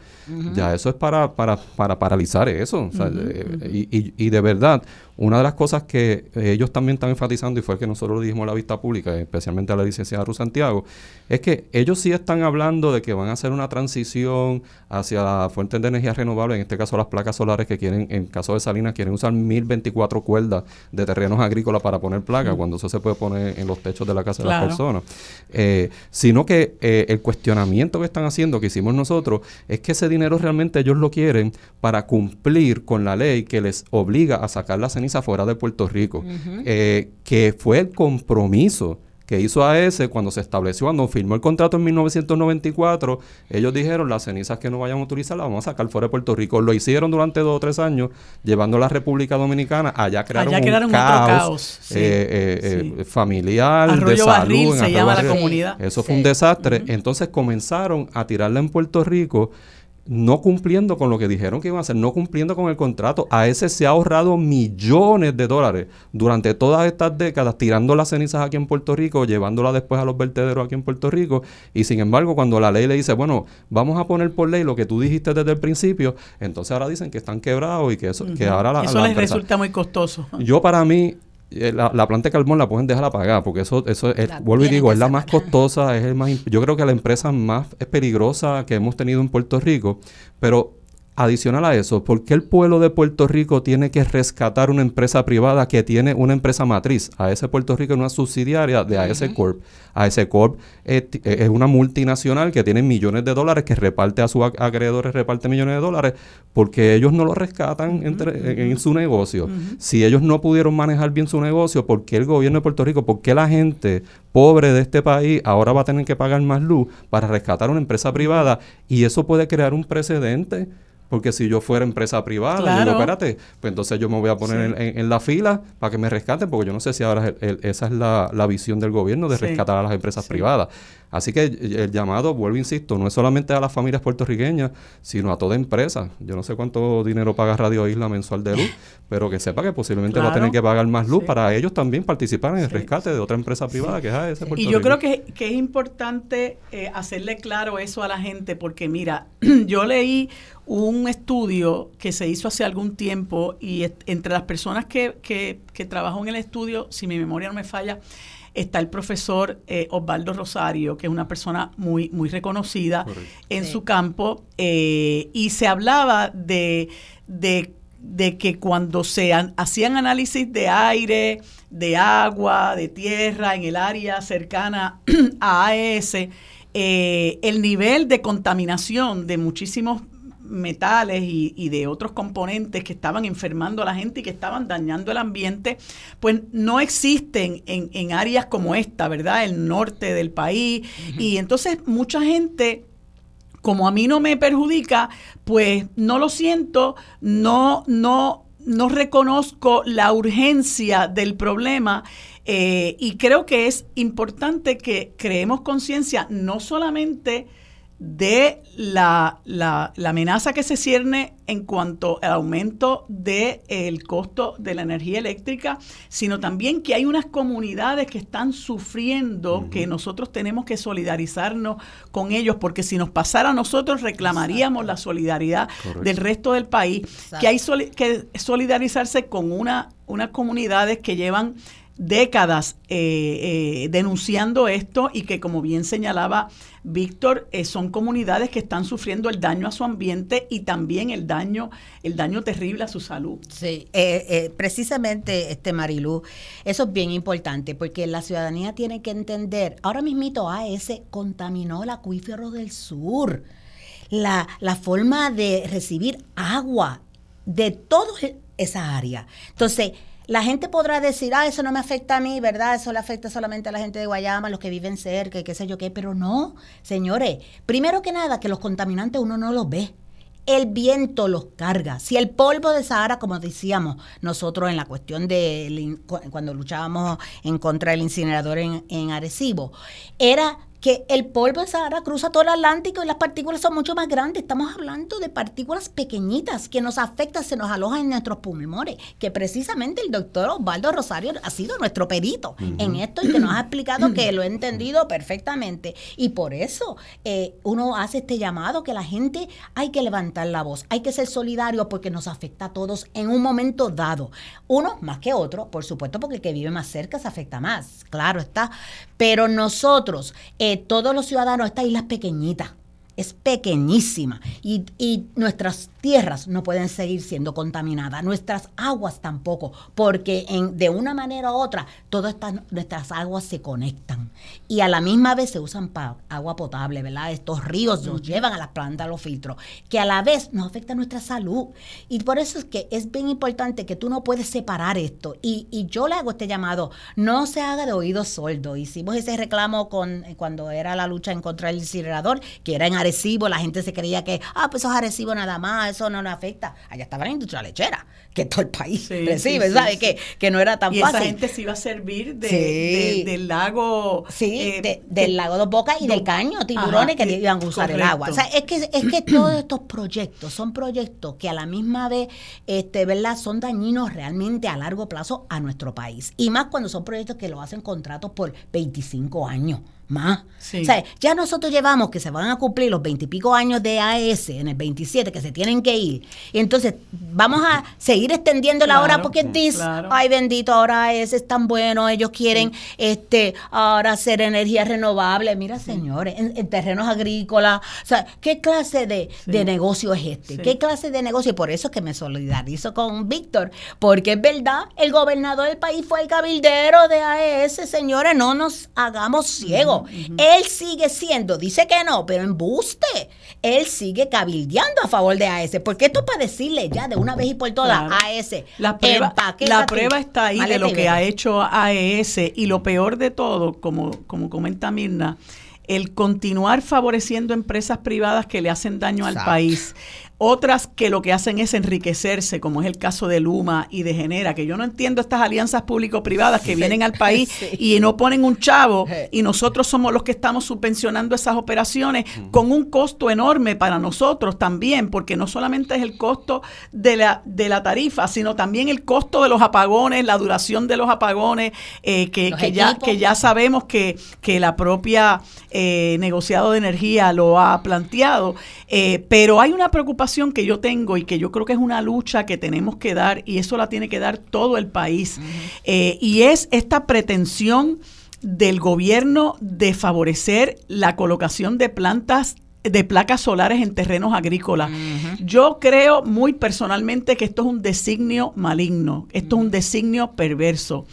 ya eso es para, para, para paralizar eso. Eh, y, y, y, de verdad, una de las cosas que ellos también están enfatizando, y fue que nosotros lo dijimos a la vista pública, especialmente a la licenciada Ruth Santiago, es que ellos sí están hablando de que van a hacer una transición hacia fuentes de energía renovable, en este caso las placas solares que quieren, en caso de Salinas, quieren usar 1024 cuerdas de terrenos agrícolas para poner placas, cuando eso se puede poner en los techos de la casa de las personas. Eh, sino que eh, el cuestionamiento que están haciendo, que hicimos nosotros, es que ese dinero realmente ellos lo quieren para cumplir con la ley que les obliga a sacar la ceniza fuera de Puerto Rico, eh, que fue el compromiso que hizo AES cuando se estableció, cuando firmó el contrato en 1994, ellos dijeron las cenizas que no vayan a utilizar las vamos a sacar fuera de Puerto Rico. Lo hicieron durante dos o tres años, llevando a la República Dominicana, allá crearon, un, caos, eh, eh, eh, familiar, de salud. se llama la comunidad. Eso fue un desastre. Entonces comenzaron a tirarla en Puerto Rico no cumpliendo con lo que dijeron que iban a hacer, no cumpliendo con el contrato. A ese se ha ahorrado millones de dólares durante todas estas décadas, tirando las cenizas aquí en Puerto Rico, llevándolas después a los vertederos aquí en Puerto Rico. Y sin embargo, cuando la ley le dice, bueno, vamos a poner por ley lo que tú dijiste desde el principio, entonces ahora dicen que están quebrados y que eso, que ahora la, Eso les resulta muy costoso. Yo para mí, eh, la, planta de carbón la pueden dejar apagada porque eso eso es, vuelvo y digo es la más costosa es el más yo creo que la empresa más peligrosa que hemos tenido en Puerto Rico pero Adicional a eso, ¿por qué el pueblo de Puerto Rico tiene que rescatar una empresa privada que tiene una empresa matriz? A ese Puerto Rico es una subsidiaria de AS Corp. AS Corp es, una multinacional que tiene millones de dólares, que reparte a sus acreedores, reparte millones de dólares, porque ellos no lo rescatan en, su negocio. Si ellos no pudieron manejar bien su negocio, ¿por qué el gobierno de Puerto Rico, por qué la gente pobre de este país ahora va a tener que pagar más luz para rescatar una empresa privada? Y eso puede crear un precedente porque si yo fuera empresa privada, digo, espérate, pues entonces yo me voy a poner en, la fila para que me rescaten, porque yo no sé si ahora esa es la, visión del gobierno de rescatar a las empresas privadas. Así que el, llamado, vuelvo, insisto, no es solamente a las familias puertorriqueñas, sino a toda empresa. Yo no sé cuánto dinero paga Radio Isla mensual de luz, pero que sepa que posiblemente va a tener que pagar más luz para ellos también participar en el rescate de otra empresa privada que es ese Puerto Y yo creo que, es importante eh, hacerle claro eso a la gente, porque mira, yo leí un estudio que se hizo hace algún tiempo y entre las personas que, que, que trabajó en el estudio, si mi memoria no me falla, está el profesor eh, Osvaldo Rosario, que es una persona muy, muy reconocida en su campo, eh, y se hablaba de, de, que cuando se hacían análisis de aire, de agua, de tierra en el área cercana a AES, eh, el nivel de contaminación de muchísimos metales y, de otros componentes que estaban enfermando a la gente y que estaban dañando el ambiente, pues no existen en, en áreas como esta, ¿verdad? El norte del país. Y entonces mucha gente como a mí no me perjudica, pues no lo siento, no, no, no reconozco la urgencia del problema eh, y creo que es importante que creemos conciencia no solamente de la, la, amenaza que se cierne en cuanto al aumento del el costo de la energía eléctrica, sino también que hay unas comunidades que están sufriendo, que nosotros tenemos que solidarizarnos con ellos, porque si nos pasara a nosotros reclamaríamos la solidaridad del resto del país, que hay que solidarizarse con una, unas comunidades que llevan décadas eh, eh, denunciando esto y que, como bien señalaba Víctor, eh, son comunidades que están sufriendo el daño a su ambiente y también el daño, el daño terrible a su salud. Sí, precisamente, este Marilú, eso es bien importante porque la ciudadanía tiene que entender, ahora mismito AS contaminó el acuífero del sur, la, la forma de recibir agua de toda esa área. Entonces, la gente podrá decir, ah, eso no me afecta a mí, ¿verdad? Eso le afecta solamente a la gente de Guayama, los que viven cerca y qué sé yo qué, pero no, señores. Primero que nada, que los contaminantes uno no los ve. El viento los carga. Si el polvo de Sahara, como decíamos nosotros en la cuestión de cuando luchábamos en contra del incinerador en, en Arecibo, era que el polvo de Sahara cruza todo el Atlántico y las partículas son mucho más grandes. Estamos hablando de partículas pequeñitas que nos afectan, se nos alojan en nuestros pulmones, que precisamente el doctor Osvaldo Rosario ha sido nuestro perito en esto y que nos ha explicado que lo ha entendido perfectamente. Y por eso eh, uno hace este llamado que la gente hay que levantar la voz, hay que ser solidario porque nos afecta a todos en un momento dado. Uno más que otro, por supuesto, porque el que vive más cerca se afecta más, claro está. Pero nosotros, eh, todos los ciudadanos, esta isla es pequeñita, es pequeñísima. Y, y, nuestras tierras no pueden seguir siendo contaminadas, nuestras aguas tampoco, porque en, de una manera u otra todas estas, nuestras aguas se conectan y a la misma vez se usan para agua potable, ¿verdad? Estos ríos nos llevan a las plantas, los filtros, que a la vez nos afecta nuestra salud. Y por eso es que es bien importante que tú no puedes separar esto. Y, y yo le hago este llamado, no se haga de oídos sordos. Hicimos ese reclamo con cuando era la lucha en contra del incinerador, que era en Arecibo, la gente se creía que, ah, pues eso es Arecibo nada más, eso no nos afecta. Allá estaba la industria lechera, que todo el país Sí, recibe, sí, ¿sabes? sí, Que, que no era tan y fácil. esa gente se iba a servir de, de- del lago. Sí, eh, de- del lago Dos Bocas y del caño, tiburones Ajá, que eh, iban a usar el agua. O sea, es que, es que todos estos proyectos son proyectos que a la misma vez, este, ¿verdad? Son dañinos realmente a largo plazo a nuestro país. Y más cuando son proyectos que lo hacen contratos por 25 años. Más. Sí. O sea, ya nosotros llevamos que se van a cumplir los 20 y pico años de AES en el 27, que se tienen que ir. Y entonces vamos a seguir extendiendo la hora porque dice, claro. ay bendito, ahora AES es tan bueno, ellos quieren este ahora hacer energía renovable. Mira, señores, en, en terrenos agrícolas, o sea, ¿qué clase de, de negocio es este? ¿Qué clase de negocio? Y por eso es que me solidarizo con Víctor, porque es verdad, el gobernador del país fue el cabildero de AES, señores, no nos hagamos ciegos. Él sigue siendo, dice que no, pero embuste. Él sigue cabildeando a favor de AES, porque esto es para decirle ya de una vez y por todas, Claro. AES, La prueba, la está ahí de lo que ha hecho AES y lo peor de todo, como, como comenta Mirna, el continuar favoreciendo empresas privadas que le hacen daño al país. Otras que lo que hacen es enriquecerse, como es el caso de Luma y de Genera, que yo no entiendo estas alianzas público-privadas que vienen al país Sí. y no ponen un chavo y nosotros somos los que estamos subvencionando esas operaciones con un costo enorme para nosotros también, porque no solamente es el costo de la, de la tarifa, sino también el costo de los apagones, la duración de los apagones, eh, que, Los que ya, que ya sabemos que, que la propia eh, negociado de energía lo ha planteado. Eh, pero hay una preocupación que yo tengo y que yo creo que es una lucha que tenemos que dar y eso la tiene que dar todo el país. Eh, y es esta pretensión del gobierno de favorecer la colocación de plantas de placas solares en terrenos agrícolas. Yo creo muy personalmente que esto es un designio maligno, esto es un designio perverso.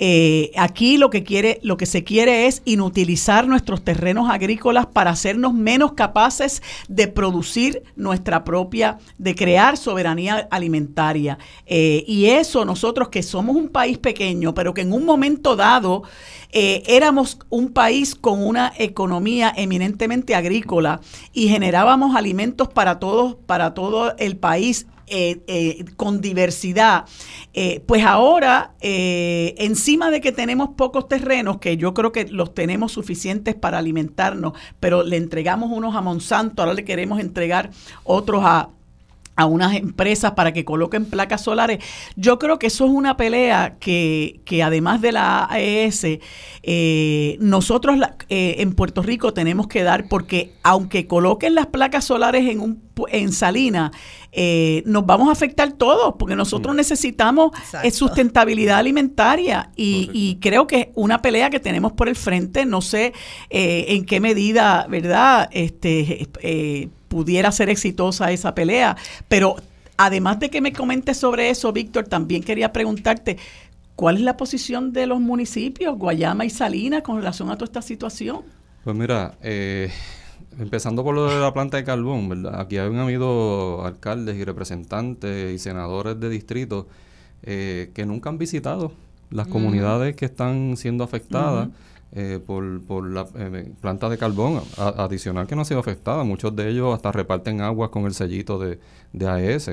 Eh, aquí lo que quiere, lo que se quiere es inutilizar nuestros terrenos agrícolas para hacernos menos capaces de producir nuestra propia, de crear soberanía alimentaria. Eh, y eso nosotros que somos un país pequeño, pero que en un momento dado eh, éramos un país con una economía eminentemente agrícola y generábamos alimentos para todos, para todo el país. Eh, eh, con diversidad, eh, pues ahora, encima de que tenemos pocos terrenos, que yo creo que los tenemos suficientes para alimentarnos, pero le entregamos unos a Monsanto, ahora le queremos entregar otros a, a unas empresas para que coloquen placas solares. Yo creo que eso es una pelea que, que además de la AES, nosotros en Puerto Rico tenemos que dar, porque aunque coloquen las placas solares en, un, en eh, nos vamos a afectar todos, porque nosotros necesitamos eh, Exacto. sustentabilidad alimentaria y, y creo que es una pelea que tenemos por el frente, no sé eh, en qué medida, ¿verdad? Este, eh, pudiera ser exitosa esa pelea, pero además de que me comentes sobre eso, Víctor, también quería preguntarte, ¿cuál es la posición de los municipios, Guayama y Salinas, con relación a toda esta situación? Pues mira, eh, empezando por lo de la planta de carbón, ¿verdad? Aquí han habido alcaldes y representantes y senadores de distrito eh, que nunca han visitado las comunidades que están siendo afectadas. eh, por, por la eh, planta de carbón adicional que no ha sido afectada. Muchos de ellos hasta reparten aguas con el sellito de, de AES.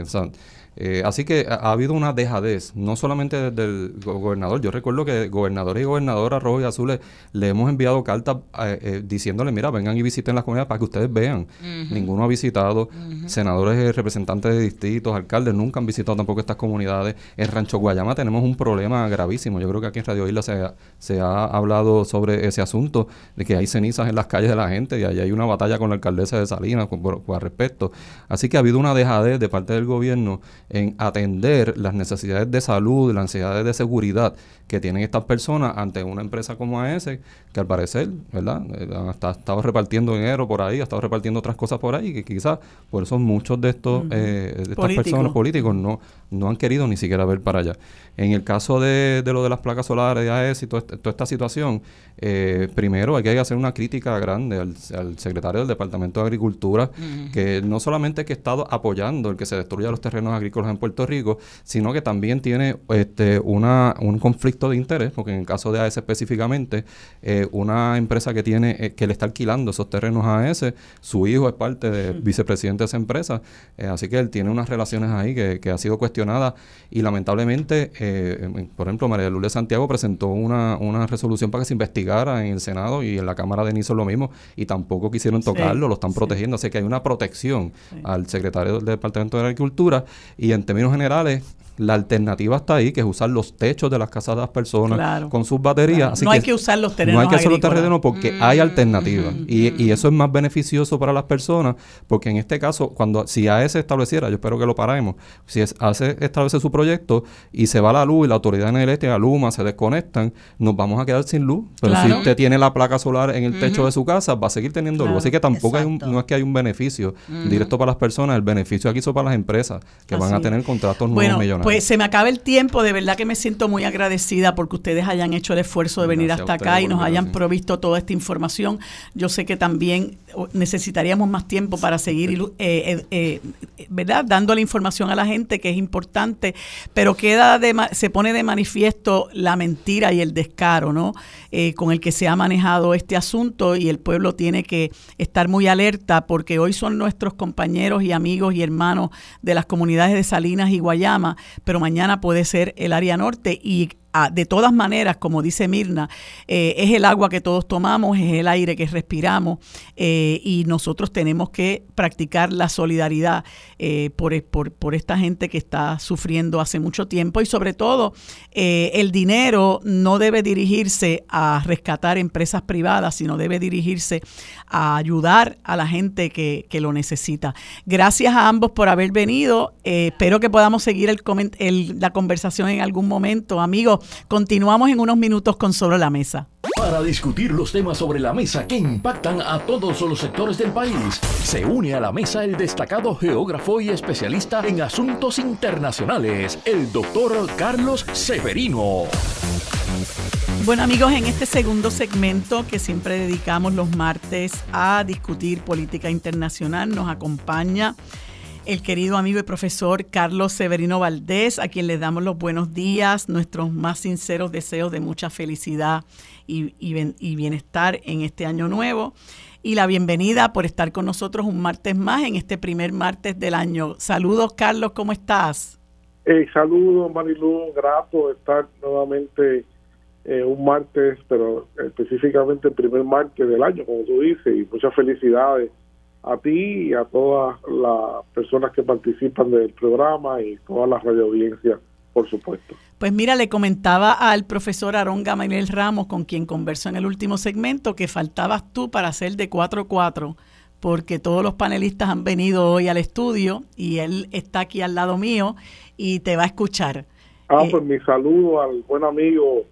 Eh, así que ha, habido una dejadez, no solamente del gobernador. Yo recuerdo que gobernadores y gobernadoras rojos y azules le hemos enviado cartas eh, eh, diciéndole, mira, vengan y visiten las comunidades para que ustedes vean. Ninguno ha visitado. Senadores, representantes de distritos, alcaldes nunca han visitado tampoco estas comunidades. En Rancho Guayama tenemos un problema gravísimo. Yo creo que aquí en Radio Isla se, se ha hablado sobre ese asunto de que hay cenizas en las calles de la gente y allí hay una batalla con la alcaldesa de Salinas por, por, respecto. Así que ha habido una dejadez de parte del gobierno en atender las necesidades de salud, las necesidades de seguridad que tienen estas personas ante una empresa como AS, que al parecer, ¿verdad? Eh, ha estado repartiendo dinero por ahí, ha estado repartiendo otras cosas por ahí, que quizás por eso muchos de estos eh, de estas personas políticos no, no han querido ni siquiera ver para allá. En el caso de, de lo de las placas solares de AES y toda, esta situación, eh, primero hay que hacer una crítica grande al, secretario del Departamento de Agricultura, que no solamente que ha estado apoyando el que se destruya los terrenos agrícolas en Puerto Rico, sino que también tiene este, una, un conflicto de interés, porque en el caso de AES específicamente, eh, una empresa que tiene eh, que le está alquilando esos terrenos a AES, su hijo es parte de vicepresidente de esa empresa, así que él tiene unas relaciones ahí que, que ha sido cuestionada y lamentablemente eh, por ejemplo, María Lourdes Santiago presentó una, una resolución para que se investigara en el Senado y en la Cámara de Niso lo mismo, y tampoco quisieron tocarlo, lo están protegiendo, así que hay una protección al secretario del Departamento de Agricultura, y en términos generales, la alternativa está ahí, que es usar los techos de las casas de las personas con sus baterías. no hay que usar los terrenos. No hay que usar los terrenos porque mm, hay alternativas. Mm, y, y, mm. eso es más beneficioso para las personas, porque en este caso, cuando si AES estableciera, yo espero que lo paremos, si es, AES establece su proyecto y se va la luz y la autoridad energética, Luma, se desconectan, nos vamos a quedar sin luz. Pero si usted tiene la placa solar en el techo de su casa, va a seguir teniendo luz. Así que tampoco hay un, no es que hay un beneficio directo para las personas, el beneficio aquí son para las empresas que van a tener contratos nuevos millonarios. Pues se me acaba el tiempo, de verdad que me siento muy agradecida porque ustedes hayan hecho el esfuerzo de venir hasta acá y nos hayan provisto toda esta información. Yo sé que también necesitaríamos más tiempo para seguir, eh, eh, eh, ¿verdad? Dando la información a la gente que es importante, pero queda de, se pone de manifiesto la mentira y el descaro, ¿no? con el que se ha manejado este asunto y el pueblo tiene que estar muy alerta porque hoy son nuestros compañeros y amigos y hermanos de las comunidades de Salinas y Guayama, pero mañana puede ser el área norte y de todas maneras, como dice Mirna, eh, es el agua que todos tomamos, es el aire que respiramos eh, y nosotros tenemos que practicar la solidaridad eh, por, por, esta gente que está sufriendo hace mucho tiempo. Y sobre todo el dinero no debe dirigirse a rescatar empresas privadas, sino debe dirigirse a ayudar a la gente que, lo necesita. Gracias a ambos por haber venido. espero que podamos seguir el, la conversación en algún momento. Amigos, Continuamos en unos minutos con Sobre la Mesa. Para discutir los temas sobre la mesa que impactan a todos los sectores del país, se une a la mesa el destacado geógrafo y especialista en asuntos internacionales, el doctor Carlos Severino. Bueno amigos, en este segundo segmento que siempre dedicamos los martes a discutir política internacional, nos acompaña el querido amigo y profesor Carlos Severino Valdés, a quien le damos los buenos días, nuestros más sinceros deseos de mucha felicidad y, bienestar en este año nuevo. Y la bienvenida por estar con nosotros un martes más en este primer martes del año. Saludos, Carlos, ¿cómo estás? Eh, saludos, Marilu, grato de estar nuevamente eh, un martes, pero específicamente el primer martes del año, como tú dices, y muchas felicidades a ti y a todas las personas que participan del programa y todas las radioaudiencias, por supuesto. Pues mira, le comentaba al profesor Aarón Gamaliel Ramos, con quien conversó en el último segmento, que faltabas tú para ser de 4-4, porque todos los panelistas han venido hoy al estudio y él está aquí al lado mío y te va a escuchar. Ah, eh, pues mi saludo al buen amigo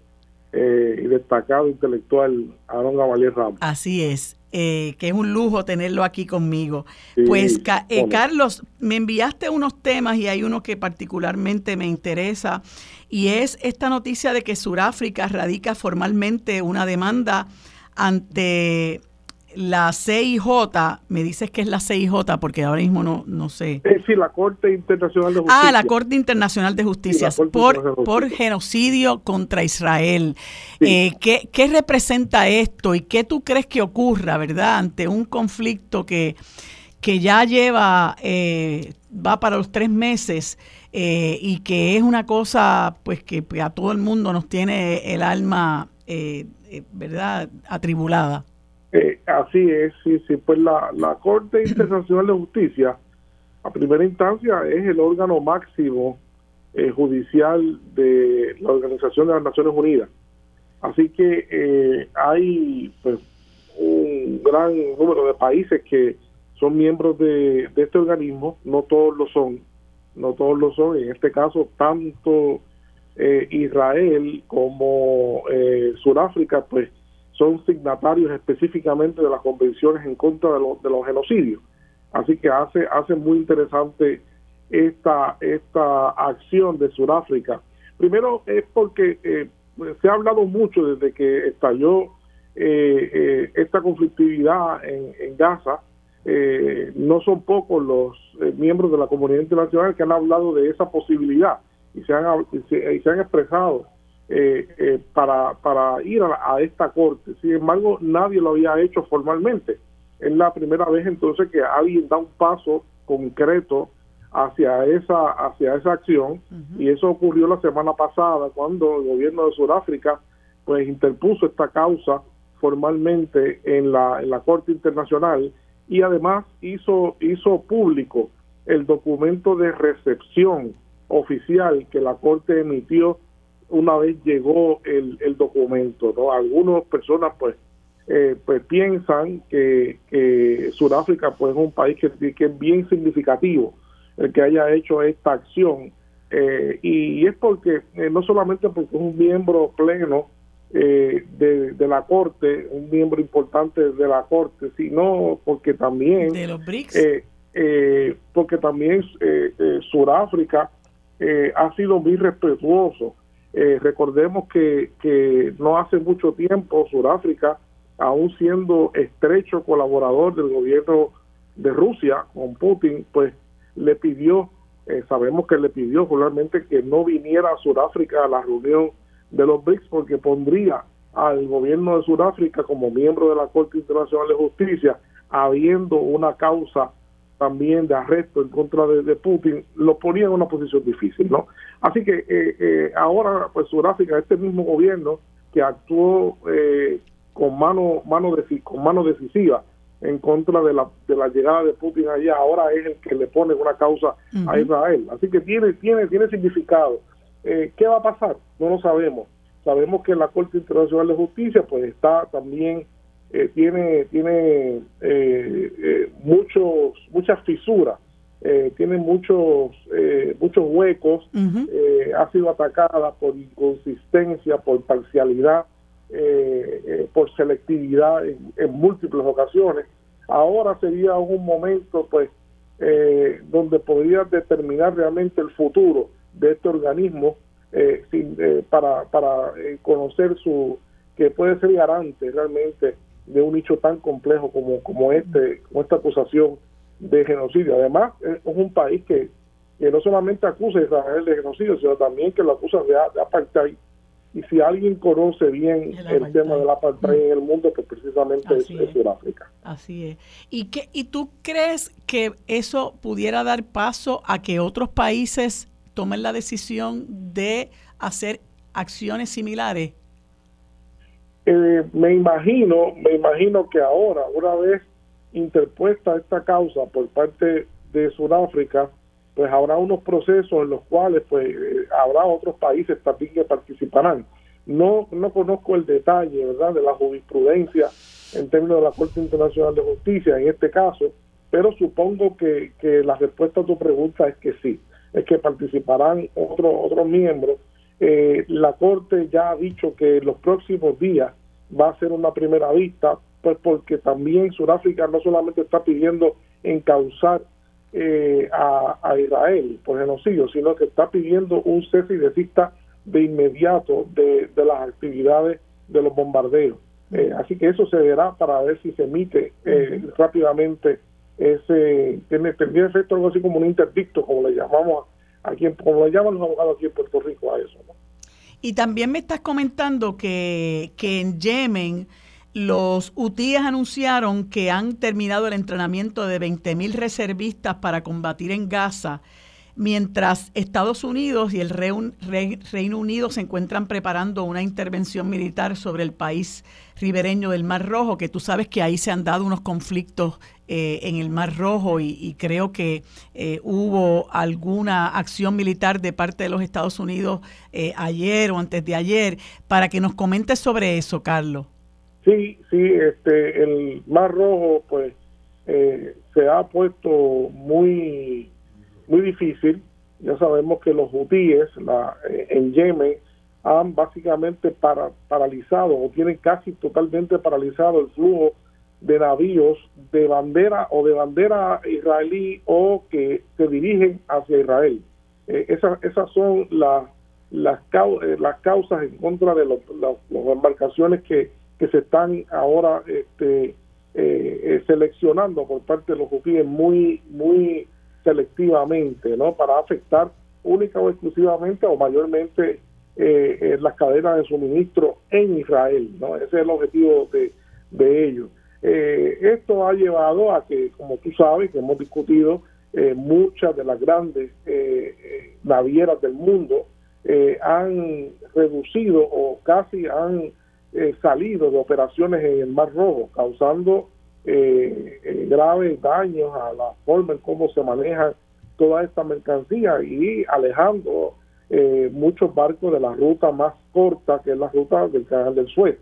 eh, y destacado intelectual Aarón Gamaliel Ramos. Así es. Eh, que es un lujo tenerlo aquí conmigo. pues, eh, Carlos, me enviaste unos temas y hay uno que particularmente me interesa y es esta noticia de que Sudáfrica radica formalmente una demanda ante la CIJ, me dices que es la CIJ porque ahora mismo no, no sé. Es decir, la Corte Internacional de Justicia. Ah, la Corte Internacional de Justicia, por, por genocidio contra Israel. Eh, ¿qué, ¿Qué representa esto y qué tú crees que ocurra, verdad, ante un conflicto que, que ya lleva, eh, va para los tres meses eh, y que es una cosa pues que a todo el mundo nos tiene el alma, ¿verdad?, atribulada. Eh, así es, sí, sí. Pues la, la Corte Internacional de Justicia, a primera instancia, es el órgano máximo eh, judicial de la Organización de las Naciones Unidas. Así que eh, hay pues, un gran número de países que son miembros de, de, este organismo, no todos lo son, no todos lo son, en este caso tanto Israel como Sudáfrica, pues son signatarios específicamente de las convenciones en contra de, de los genocidios. Así que hace, hace muy interesante esta, esta acción de Sudáfrica. Primero es porque eh, se ha hablado mucho desde que estalló eh, eh, esta conflictividad en, en Gaza. no son pocos los miembros de la comunidad internacional que han hablado de esa posibilidad y se han, y se han expresado eh, eh, para, para ir a, esta corte. Sin embargo, nadie lo había hecho formalmente. Es la primera vez entonces que alguien da un paso concreto hacia esa hacia esa acción y eso ocurrió la semana pasada cuando el gobierno de Sudáfrica pues interpuso esta causa formalmente en la, en la Corte Internacional y además hizo hizo público el documento de recepción oficial que la Corte emitió una vez llegó el, el documento, ¿no? Algunas personas pues eh, pues piensan que, que Sudáfrica pues es un país que, que, es bien significativo el que haya hecho esta acción eh, y, es porque eh, no solamente porque es un miembro pleno de, de, la corte, un miembro importante de la corte, sino porque también de los BRICS porque también Sudáfrica ha sido muy respetuoso eh, recordemos que, que no hace mucho tiempo Sudáfrica, aún siendo estrecho colaborador del gobierno de Rusia con Putin, pues le pidió, eh, sabemos que le pidió regularmente que no viniera a Sudáfrica a la reunión de los BRICS porque pondría al gobierno de Sudáfrica como miembro de la Corte Internacional de Justicia, habiendo una causa también de arresto en contra de, Putin, lo ponía en una posición difícil, ¿no? Así que eh, eh, ahora, pues Sudáfrica, este mismo gobierno que actuó eh, con mano mano de, con mano decisiva en contra de la, de la llegada de Putin allá, ahora es el que le pone una causa a Israel. Así que tiene tiene tiene significado. ¿Qué va a pasar? No lo sabemos. Sabemos que la Corte Internacional de Justicia pues está también eh, tiene tiene eh, eh, muchos muchas fisuras tiene muchos muchos huecos ha sido atacada por inconsistencia por parcialidad por selectividad en, en, múltiples ocasiones. Ahora sería un momento pues donde podría determinar realmente el futuro de este organismo sin, para para conocer su que puede ser garante realmente de un nicho tan complejo como, como este, como esta acusación de genocidio. Además, es un país que, que no solamente acusa a Israel de genocidio, sino también que lo acusa de, apartheid. Y si alguien conoce bien el, tema del apartheid en el mundo, pues precisamente es, Sudáfrica. Así es. ¿Y, qué, ¿Y tú crees que eso pudiera dar paso a que otros países tomen la decisión de hacer acciones similares eh, me imagino, me imagino que ahora, una vez interpuesta esta causa por parte de Sudáfrica, pues habrá unos procesos en los cuales pues eh, habrá otros países también que participarán. No, no conozco el detalle, ¿verdad?, de la jurisprudencia en términos de la Corte Internacional de Justicia en este caso, pero supongo que, que la respuesta a tu pregunta es que sí, es que participarán otros otros miembros eh, la Corte ya ha dicho que los próximos días va a ser una primera vista, pues porque también Sudáfrica no solamente está pidiendo encauzar eh, a, Israel por genocidio, sino que está pidiendo un cese y desista de inmediato de, las actividades de los bombardeos. Eh, así que eso se verá para ver si se emite eh, rápidamente ese, tiene, tendría efecto algo así como un interdicto, como le llamamos aquí, como le llaman los abogados aquí en Puerto Rico a eso. Y también me estás comentando que, que en Yemen los hutíes anunciaron que han terminado el entrenamiento de 20.000 reservistas para combatir en Gaza mientras Estados Unidos y el Reino Unido se encuentran preparando una intervención militar sobre el país ribereño del Mar Rojo, que tú sabes que ahí se han dado unos conflictos eh, en el Mar Rojo y, creo que eh, hubo alguna acción militar de parte de los Estados Unidos eh, ayer o antes de ayer, para que nos comentes sobre eso, Carlos. Sí, sí, este, el Mar Rojo pues se ha puesto muy muy difícil. Ya sabemos que los hutíes la, eh, en Yemen han básicamente para, paralizado o tienen casi totalmente paralizado el flujo de navíos de bandera o de bandera israelí o que se dirigen hacia Israel. Eh, esas, esas son las, las, eh, las causas en contra de los, las, embarcaciones que, que se están ahora este, seleccionando por parte de los hutíes muy, muy selectivamente, ¿no? Para afectar única o exclusivamente o mayormente eh, eh, las cadenas de suministro en Israel, ¿no? Ese es el objetivo de, de ellos. Eh, esto ha llevado a que, como tú sabes, que hemos discutido, muchas de las grandes navieras del mundo han reducido o casi han salido de operaciones en el Mar Rojo, causando eh, eh, graves daños a la forma en cómo se maneja toda esta mercancía y alejando eh, muchos barcos de la ruta más corta que es la ruta del canal del Suez.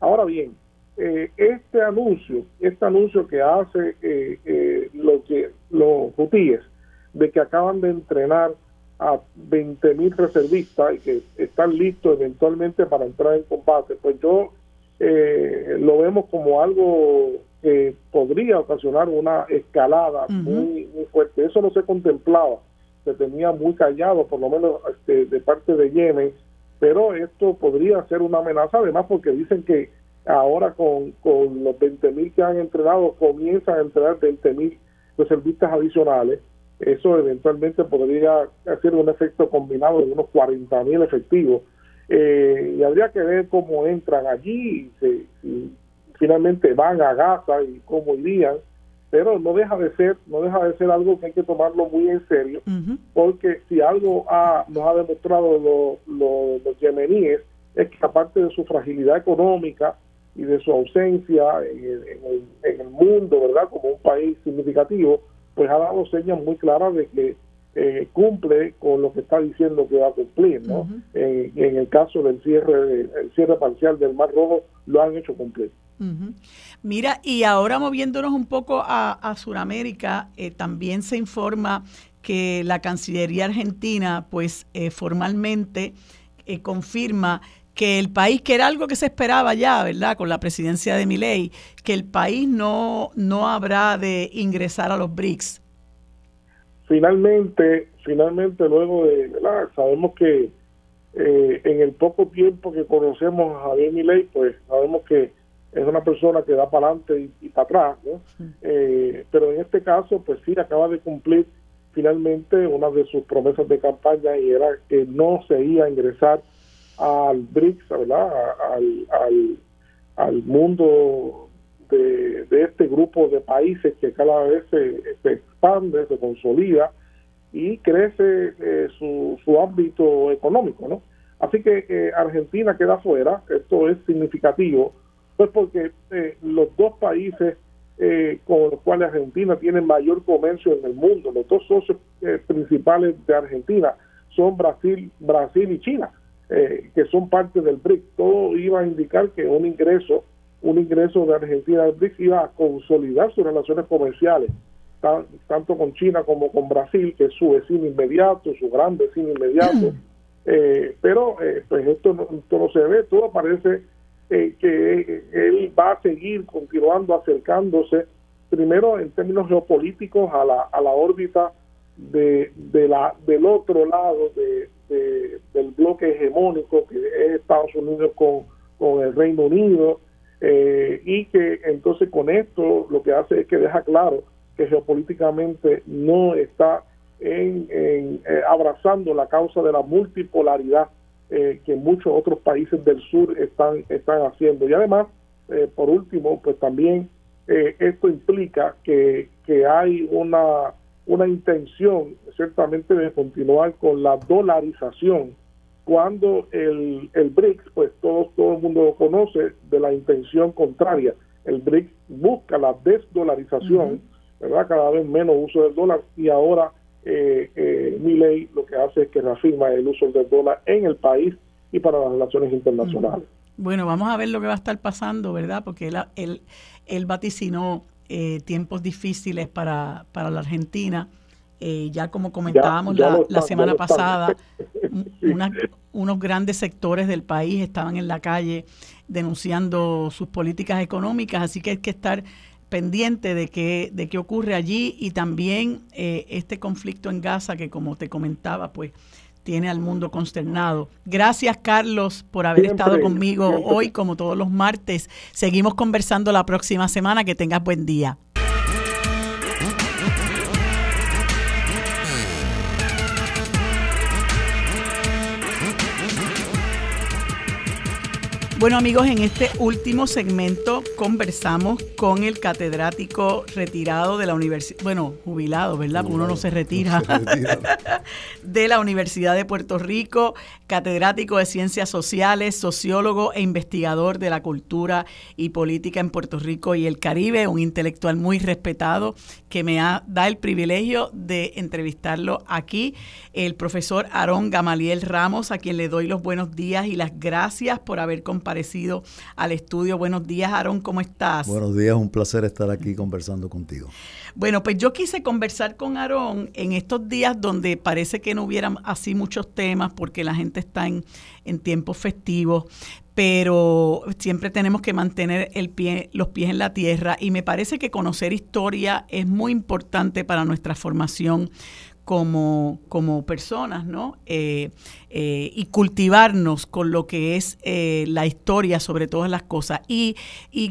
Ahora bien, eh, este anuncio, este anuncio que hace lo que los hutíes de que acaban de entrenar a 20 mil reservistas y que están listos eventualmente para entrar en combate, pues yo lo vemos como algo que podría ocasionar una escalada muy, muy fuerte. Eso no se contemplaba, se tenía muy callado, por lo menos este, de parte de Yemen, pero esto podría ser una amenaza, además porque dicen que ahora con, con los 20.000 que han entrenado, comienzan a entrenar 20.000 reservistas adicionales. Eso eventualmente podría hacer un efecto combinado de unos 40.000 efectivos. Eh, y habría que ver cómo entran allí, y finalmente van a Gaza y cómo irían, pero no deja de ser no deja de ser algo que hay que tomarlo muy en serio, porque si algo ha, nos ha demostrado los yemeníes es que aparte de su fragilidad económica y de su ausencia en el, en el mundo, ¿verdad? Como un país significativo, pues ha dado señas muy claras de que eh, cumple con lo que está diciendo que va a cumplir, ¿no? en, en, el caso del cierre, el cierre parcial del Mar Rojo, lo han hecho cumplir. Mira, y ahora moviéndonos un poco a, a Sudamérica, eh, también se informa que la Cancillería Argentina, pues eh, formalmente eh, confirma que el país, que era algo que se esperaba ya, ¿verdad? Con la presidencia de Milei, que el país no, no habrá de ingresar a los BRICS. Finalmente, finalmente luego de, ¿verdad? Sabemos que en el poco tiempo que conocemos a Javier Milei, pues sabemos que es una persona que da para adelante y, para atrás, eh, pero en este caso, pues sí, acaba de cumplir finalmente una de sus promesas de campaña y era que no se iba a ingresar al BRICS, ¿verdad? Al, al, mundo de, este grupo de países que cada vez se, expande, se consolida y crece eh, su, su ámbito económico, ¿no? Así que eh, Argentina queda fuera, esto es significativo, pues porque eh, los dos países eh, con los cuales Argentina tiene mayor comercio en el mundo, los dos socios principales de Argentina son Brasil, Brasil y China, que son parte del BRIC. Todo iba a indicar que un ingreso, un ingreso de Argentina al BRIC iba a consolidar sus relaciones comerciales, tanto con China como con Brasil, que es su vecino inmediato, su gran vecino inmediato. pero pues esto no, esto no se ve, todo parece eh, que él va a seguir continuando acercándose, primero en términos geopolíticos, a la, a la órbita de, de la, del otro lado de, del bloque hegemónico que es Estados Unidos con, con el Reino Unido, eh, y que entonces con esto lo que hace es que deja claro que geopolíticamente no está en, eh, abrazando la causa de la multipolaridad eh, que muchos otros países del sur están, están haciendo. Y además, por último, pues también esto implica que, que hay una, una intención ciertamente de continuar con la dolarización cuando el, el BRICS, pues todo, todo el mundo lo conoce de la intención contraria. El BRICS busca la desdolarización, ¿verdad? Cada vez menos uso del dólar y ahora eh, eh, mi ley lo que hace es que reafirma el uso del dólar en el país y para las relaciones internacionales. Bueno, vamos a ver lo que va a estar pasando, ¿verdad? Porque él, él, él vaticinó eh, tiempos difíciles para, para la Argentina. Eh, ya como comentábamos la, semana pasada, unos grandes sectores del país estaban en la calle denunciando sus políticas económicas, así que hay que estar pendiente de qué, de qué ocurre allí y también eh, este conflicto en Gaza que como te comentaba, pues tiene al mundo consternado. Gracias Carlos por haber estado conmigo hoy como todos los martes. Seguimos conversando la próxima semana. Que tengas buen día. Bueno amigos, en este último segmento conversamos con el catedrático retirado de la universidad, bueno, jubilado, ¿verdad? Porque uno no se retira, de la Universidad de Puerto Rico, catedrático de Ciencias Sociales, sociólogo e investigador de la cultura y política en Puerto Rico y el Caribe, un intelectual muy respetado que me da el privilegio de entrevistarlo aquí, el profesor Aarón Gamaliel Ramos, a quien le doy los buenos días y las gracias por haber compartido parecido al estudio. Buenos días, Aaron, ¿cómo estás? Buenos días, un placer estar aquí conversando contigo. Bueno, pues yo quise conversar con Aarón en estos días donde parece que no hubieran así muchos temas porque la gente está en, en tiempos festivos, pero siempre tenemos que mantener el pie, los pies en la tierra y me parece que conocer historia es muy importante para nuestra formación como, como personas, ¿no? Eh, eh, y cultivarnos con lo que es eh, la historia sobre todas las cosas. Y, y,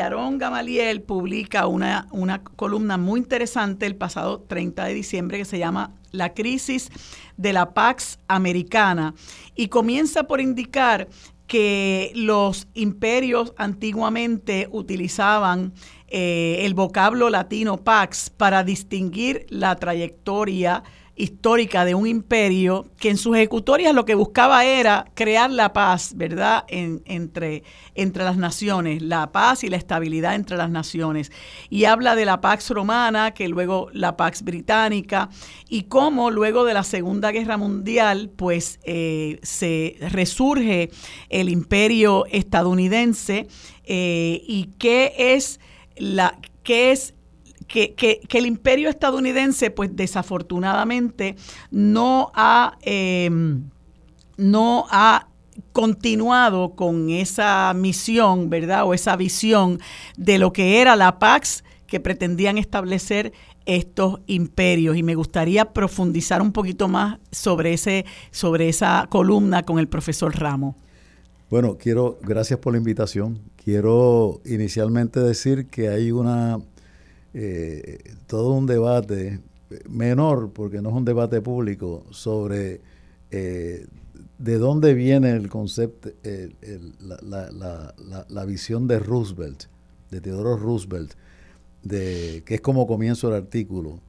Aarón Gamaliel publica una, una columna muy interesante el pasado 30 de diciembre que se llama La crisis de la Pax Americana y comienza por indicar que los imperios antiguamente utilizaban eh, el vocablo latino pax para distinguir la trayectoria histórica de un imperio que en sus ejecutorias lo que buscaba era crear la paz, ¿verdad?, entre, entre las naciones, la paz y la estabilidad entre las naciones. Y habla de la Pax Romana, que luego la Pax Británica, y cómo luego de la Segunda Guerra Mundial, pues eh, se resurge el imperio estadounidense eh, y qué es que es que, que, el imperio estadounidense, pues desafortunadamente, no ha, em, no ha continuado con esa misión, ¿verdad? O esa visión de lo que era la Pax que pretendían establecer estos imperios y me gustaría profundizar un poquito más sobre ese sobre esa columna con el profesor Ramos. Bueno, quiero, gracias por la invitación. Quiero inicialmente decir que hay una, eh, todo un debate menor, porque no es un debate público, sobre eh, de dónde viene el concepto, la, visión de Roosevelt, de Theodore Roosevelt, de, que es como comienzo el artículo,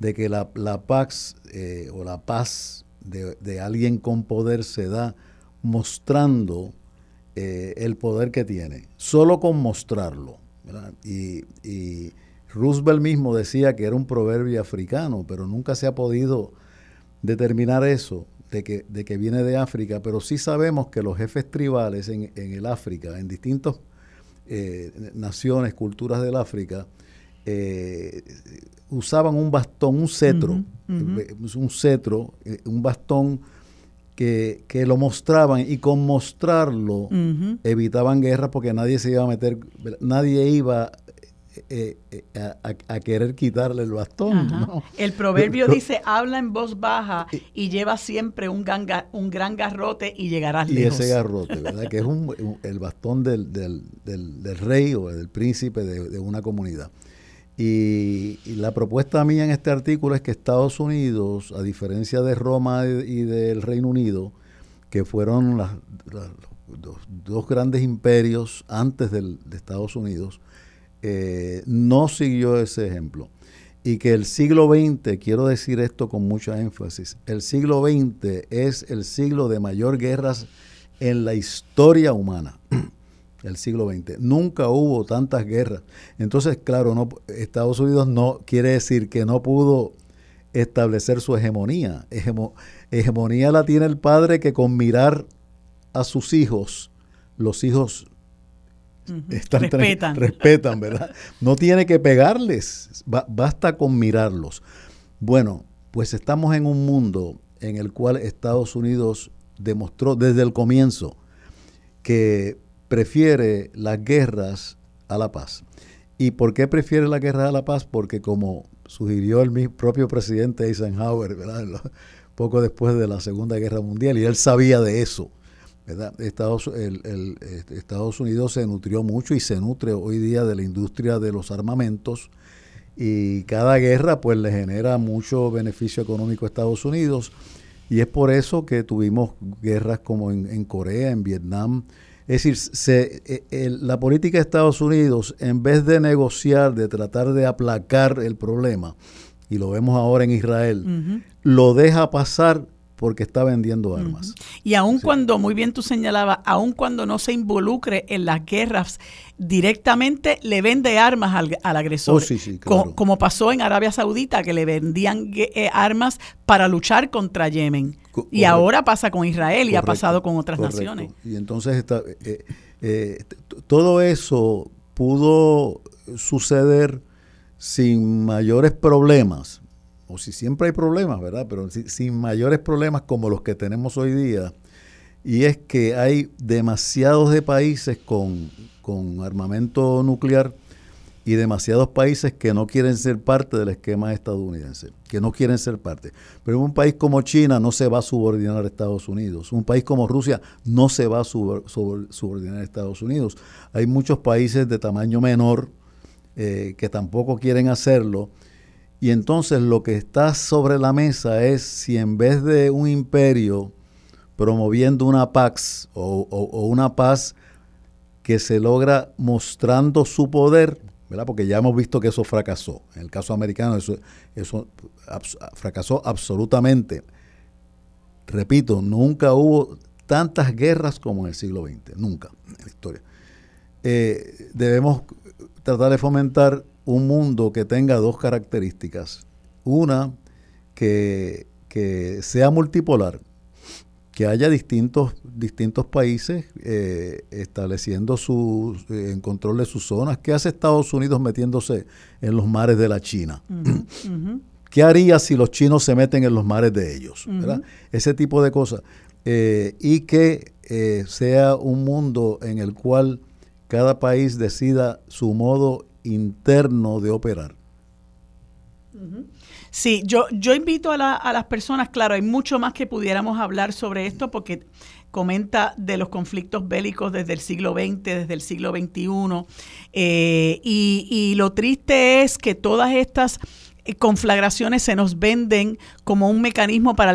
de que la, pax eh, o la paz de, de alguien con poder se da mostrando eh, el poder que tiene, solo con mostrarlo. Y, Roosevelt mismo decía que era un proverbio africano, pero nunca se ha podido determinar eso, de que, de que viene de África, pero sí sabemos que los jefes tribales en, el África, en distintas eh, naciones, culturas del África, eh, usaban un bastón, un cetro, un cetro, un bastón que, lo mostraban y con mostrarlo evitaban guerras porque nadie se iba a meter, nadie iba eh, eh, a, querer quitarle el bastón. El proverbio dice, habla en voz baja y lleva siempre un, un gran garrote y llegarás lejos. Y ese garrote, ¿verdad? que es el bastón del, rey o del príncipe de, una comunidad. Y, la propuesta mía en este artículo es que Estados Unidos, a diferencia de Roma y del Reino Unido, que fueron las, dos, grandes imperios antes de Estados Unidos, eh, no siguió ese ejemplo. Y que el siglo XX, quiero decir esto con mucha énfasis, el siglo XX es el siglo de mayor guerras en la historia humana. El siglo XX. Nunca hubo tantas guerras. Entonces, claro, no, Estados Unidos no quiere decir que no pudo establecer su hegemonía. hegemonía la tiene el padre que con mirar a sus hijos, los hijos respetan. respetan, ¿verdad? No tiene que pegarles, basta con mirarlos. Bueno, pues estamos en un mundo en el cual Estados Unidos demostró desde el comienzo que prefiere las guerras a la paz. ¿Y por qué prefiere la guerra a la paz? Porque como sugirió el propio presidente Eisenhower, poco después de la Segunda Guerra Mundial, y él sabía de eso. Estados, el, este, Estados Unidos se nutrió mucho y se nutre hoy día de la industria de los armamentos y cada guerra pues le genera mucho beneficio económico a Estados Unidos y es por eso que tuvimos guerras como en, Corea, en Vietnam. Es decir, se, e, la política de Estados Unidos, en vez de negociar, de tratar de aplacar el problema, y lo vemos ahora en Israel, lo deja pasar porque está vendiendo armas. Y aun cuando, muy bien tú señalabas, aun cuando no se involucre en las guerras directamente, le vende armas al, agresor. Oh, como pasó en Arabia Saudita, que le vendían eh, armas para luchar contra Yemen. y ahora pasa con Israel y ha pasado con otras naciones. Y entonces está, eh, eh, todo eso pudo suceder sin mayores problemas o si siempre hay problemas, ¿verdad? Pero sin mayores problemas como los que tenemos hoy día. Y es que hay demasiados de países con, armamento nuclear y demasiados países que no quieren ser parte del esquema estadounidense, que no quieren ser parte. Pero un país como China no se va a subordinar a Estados Unidos, un país como Rusia no se va a subordinar a Estados Unidos. Hay muchos países de tamaño menor eh, que tampoco quieren hacerlo y entonces lo que está sobre la mesa es si en vez de un imperio promoviendo una pax o, una paz que se logra mostrando su poder, ¿verdad? porque ya hemos visto que eso fracasó. En el caso americano eso, fracasó absolutamente. Repito, nunca hubo tantas guerras como en el siglo XX, nunca en la historia. Eh, debemos tratar de fomentar un mundo que tenga dos características. Una, que, sea multipolar, que haya distintos, distintos países eh, estableciendo su eh, en control de sus zonas. ¿Qué hace Estados Unidos metiéndose en los mares de la China? ¿Qué haría si los chinos se meten en los mares de ellos? Ese tipo de cosas. Eh, y que sea un mundo en el cual cada país decida su modo interno de operar. Sí, yo, yo invito a, las personas, claro, hay mucho más que pudiéramos hablar sobre esto porque comenta de los conflictos bélicos desde el siglo XX, desde el siglo XXI, eh, y, y lo triste es que todas estas conflagraciones se nos venden como un mecanismo para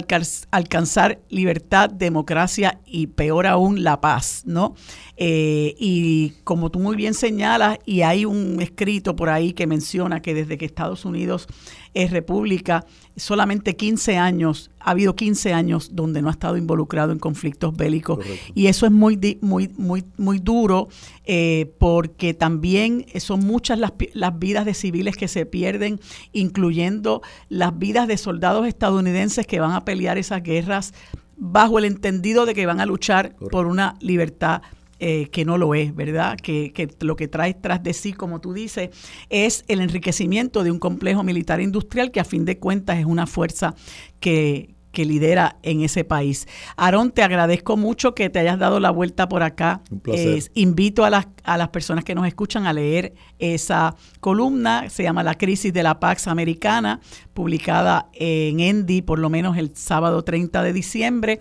alcanzar libertad, democracia y peor aún la paz, ¿no? Eh, y como tú muy bien señalas, y hay un escrito por ahí que menciona que desde que Estados Unidos es república, solamente 15 años, ha habido 15 años donde no ha estado involucrado en conflictos bélicos. Y eso es muy, muy, muy, muy duro eh, porque también son muchas las, las vidas de civiles que se pierden, incluyendo las vidas de soldados estadounidenses que van a pelear esas guerras bajo el entendido de que van a luchar por una libertad eh, que no lo es, ¿verdad? Que, que, lo que trae tras de sí, como tú dices, es el enriquecimiento de un complejo militar industrial que a fin de cuentas es una fuerza que, que lidera en ese país. Aarón, te agradezco mucho que te hayas dado la vuelta por acá. Un placer. Eh, invito a las, a las personas que nos escuchan a leer esa columna, se llama La crisis de la Pax Americana, publicada en Endy por lo menos el sábado 30 de diciembre.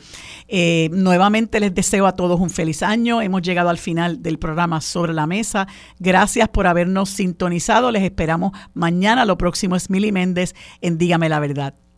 Eh, nuevamente les deseo a todos un feliz año. Hemos llegado al final del programa Sobre la Mesa. Gracias por habernos sintonizado. Les esperamos mañana. Lo próximo es Mili Méndez en Dígame la Verdad.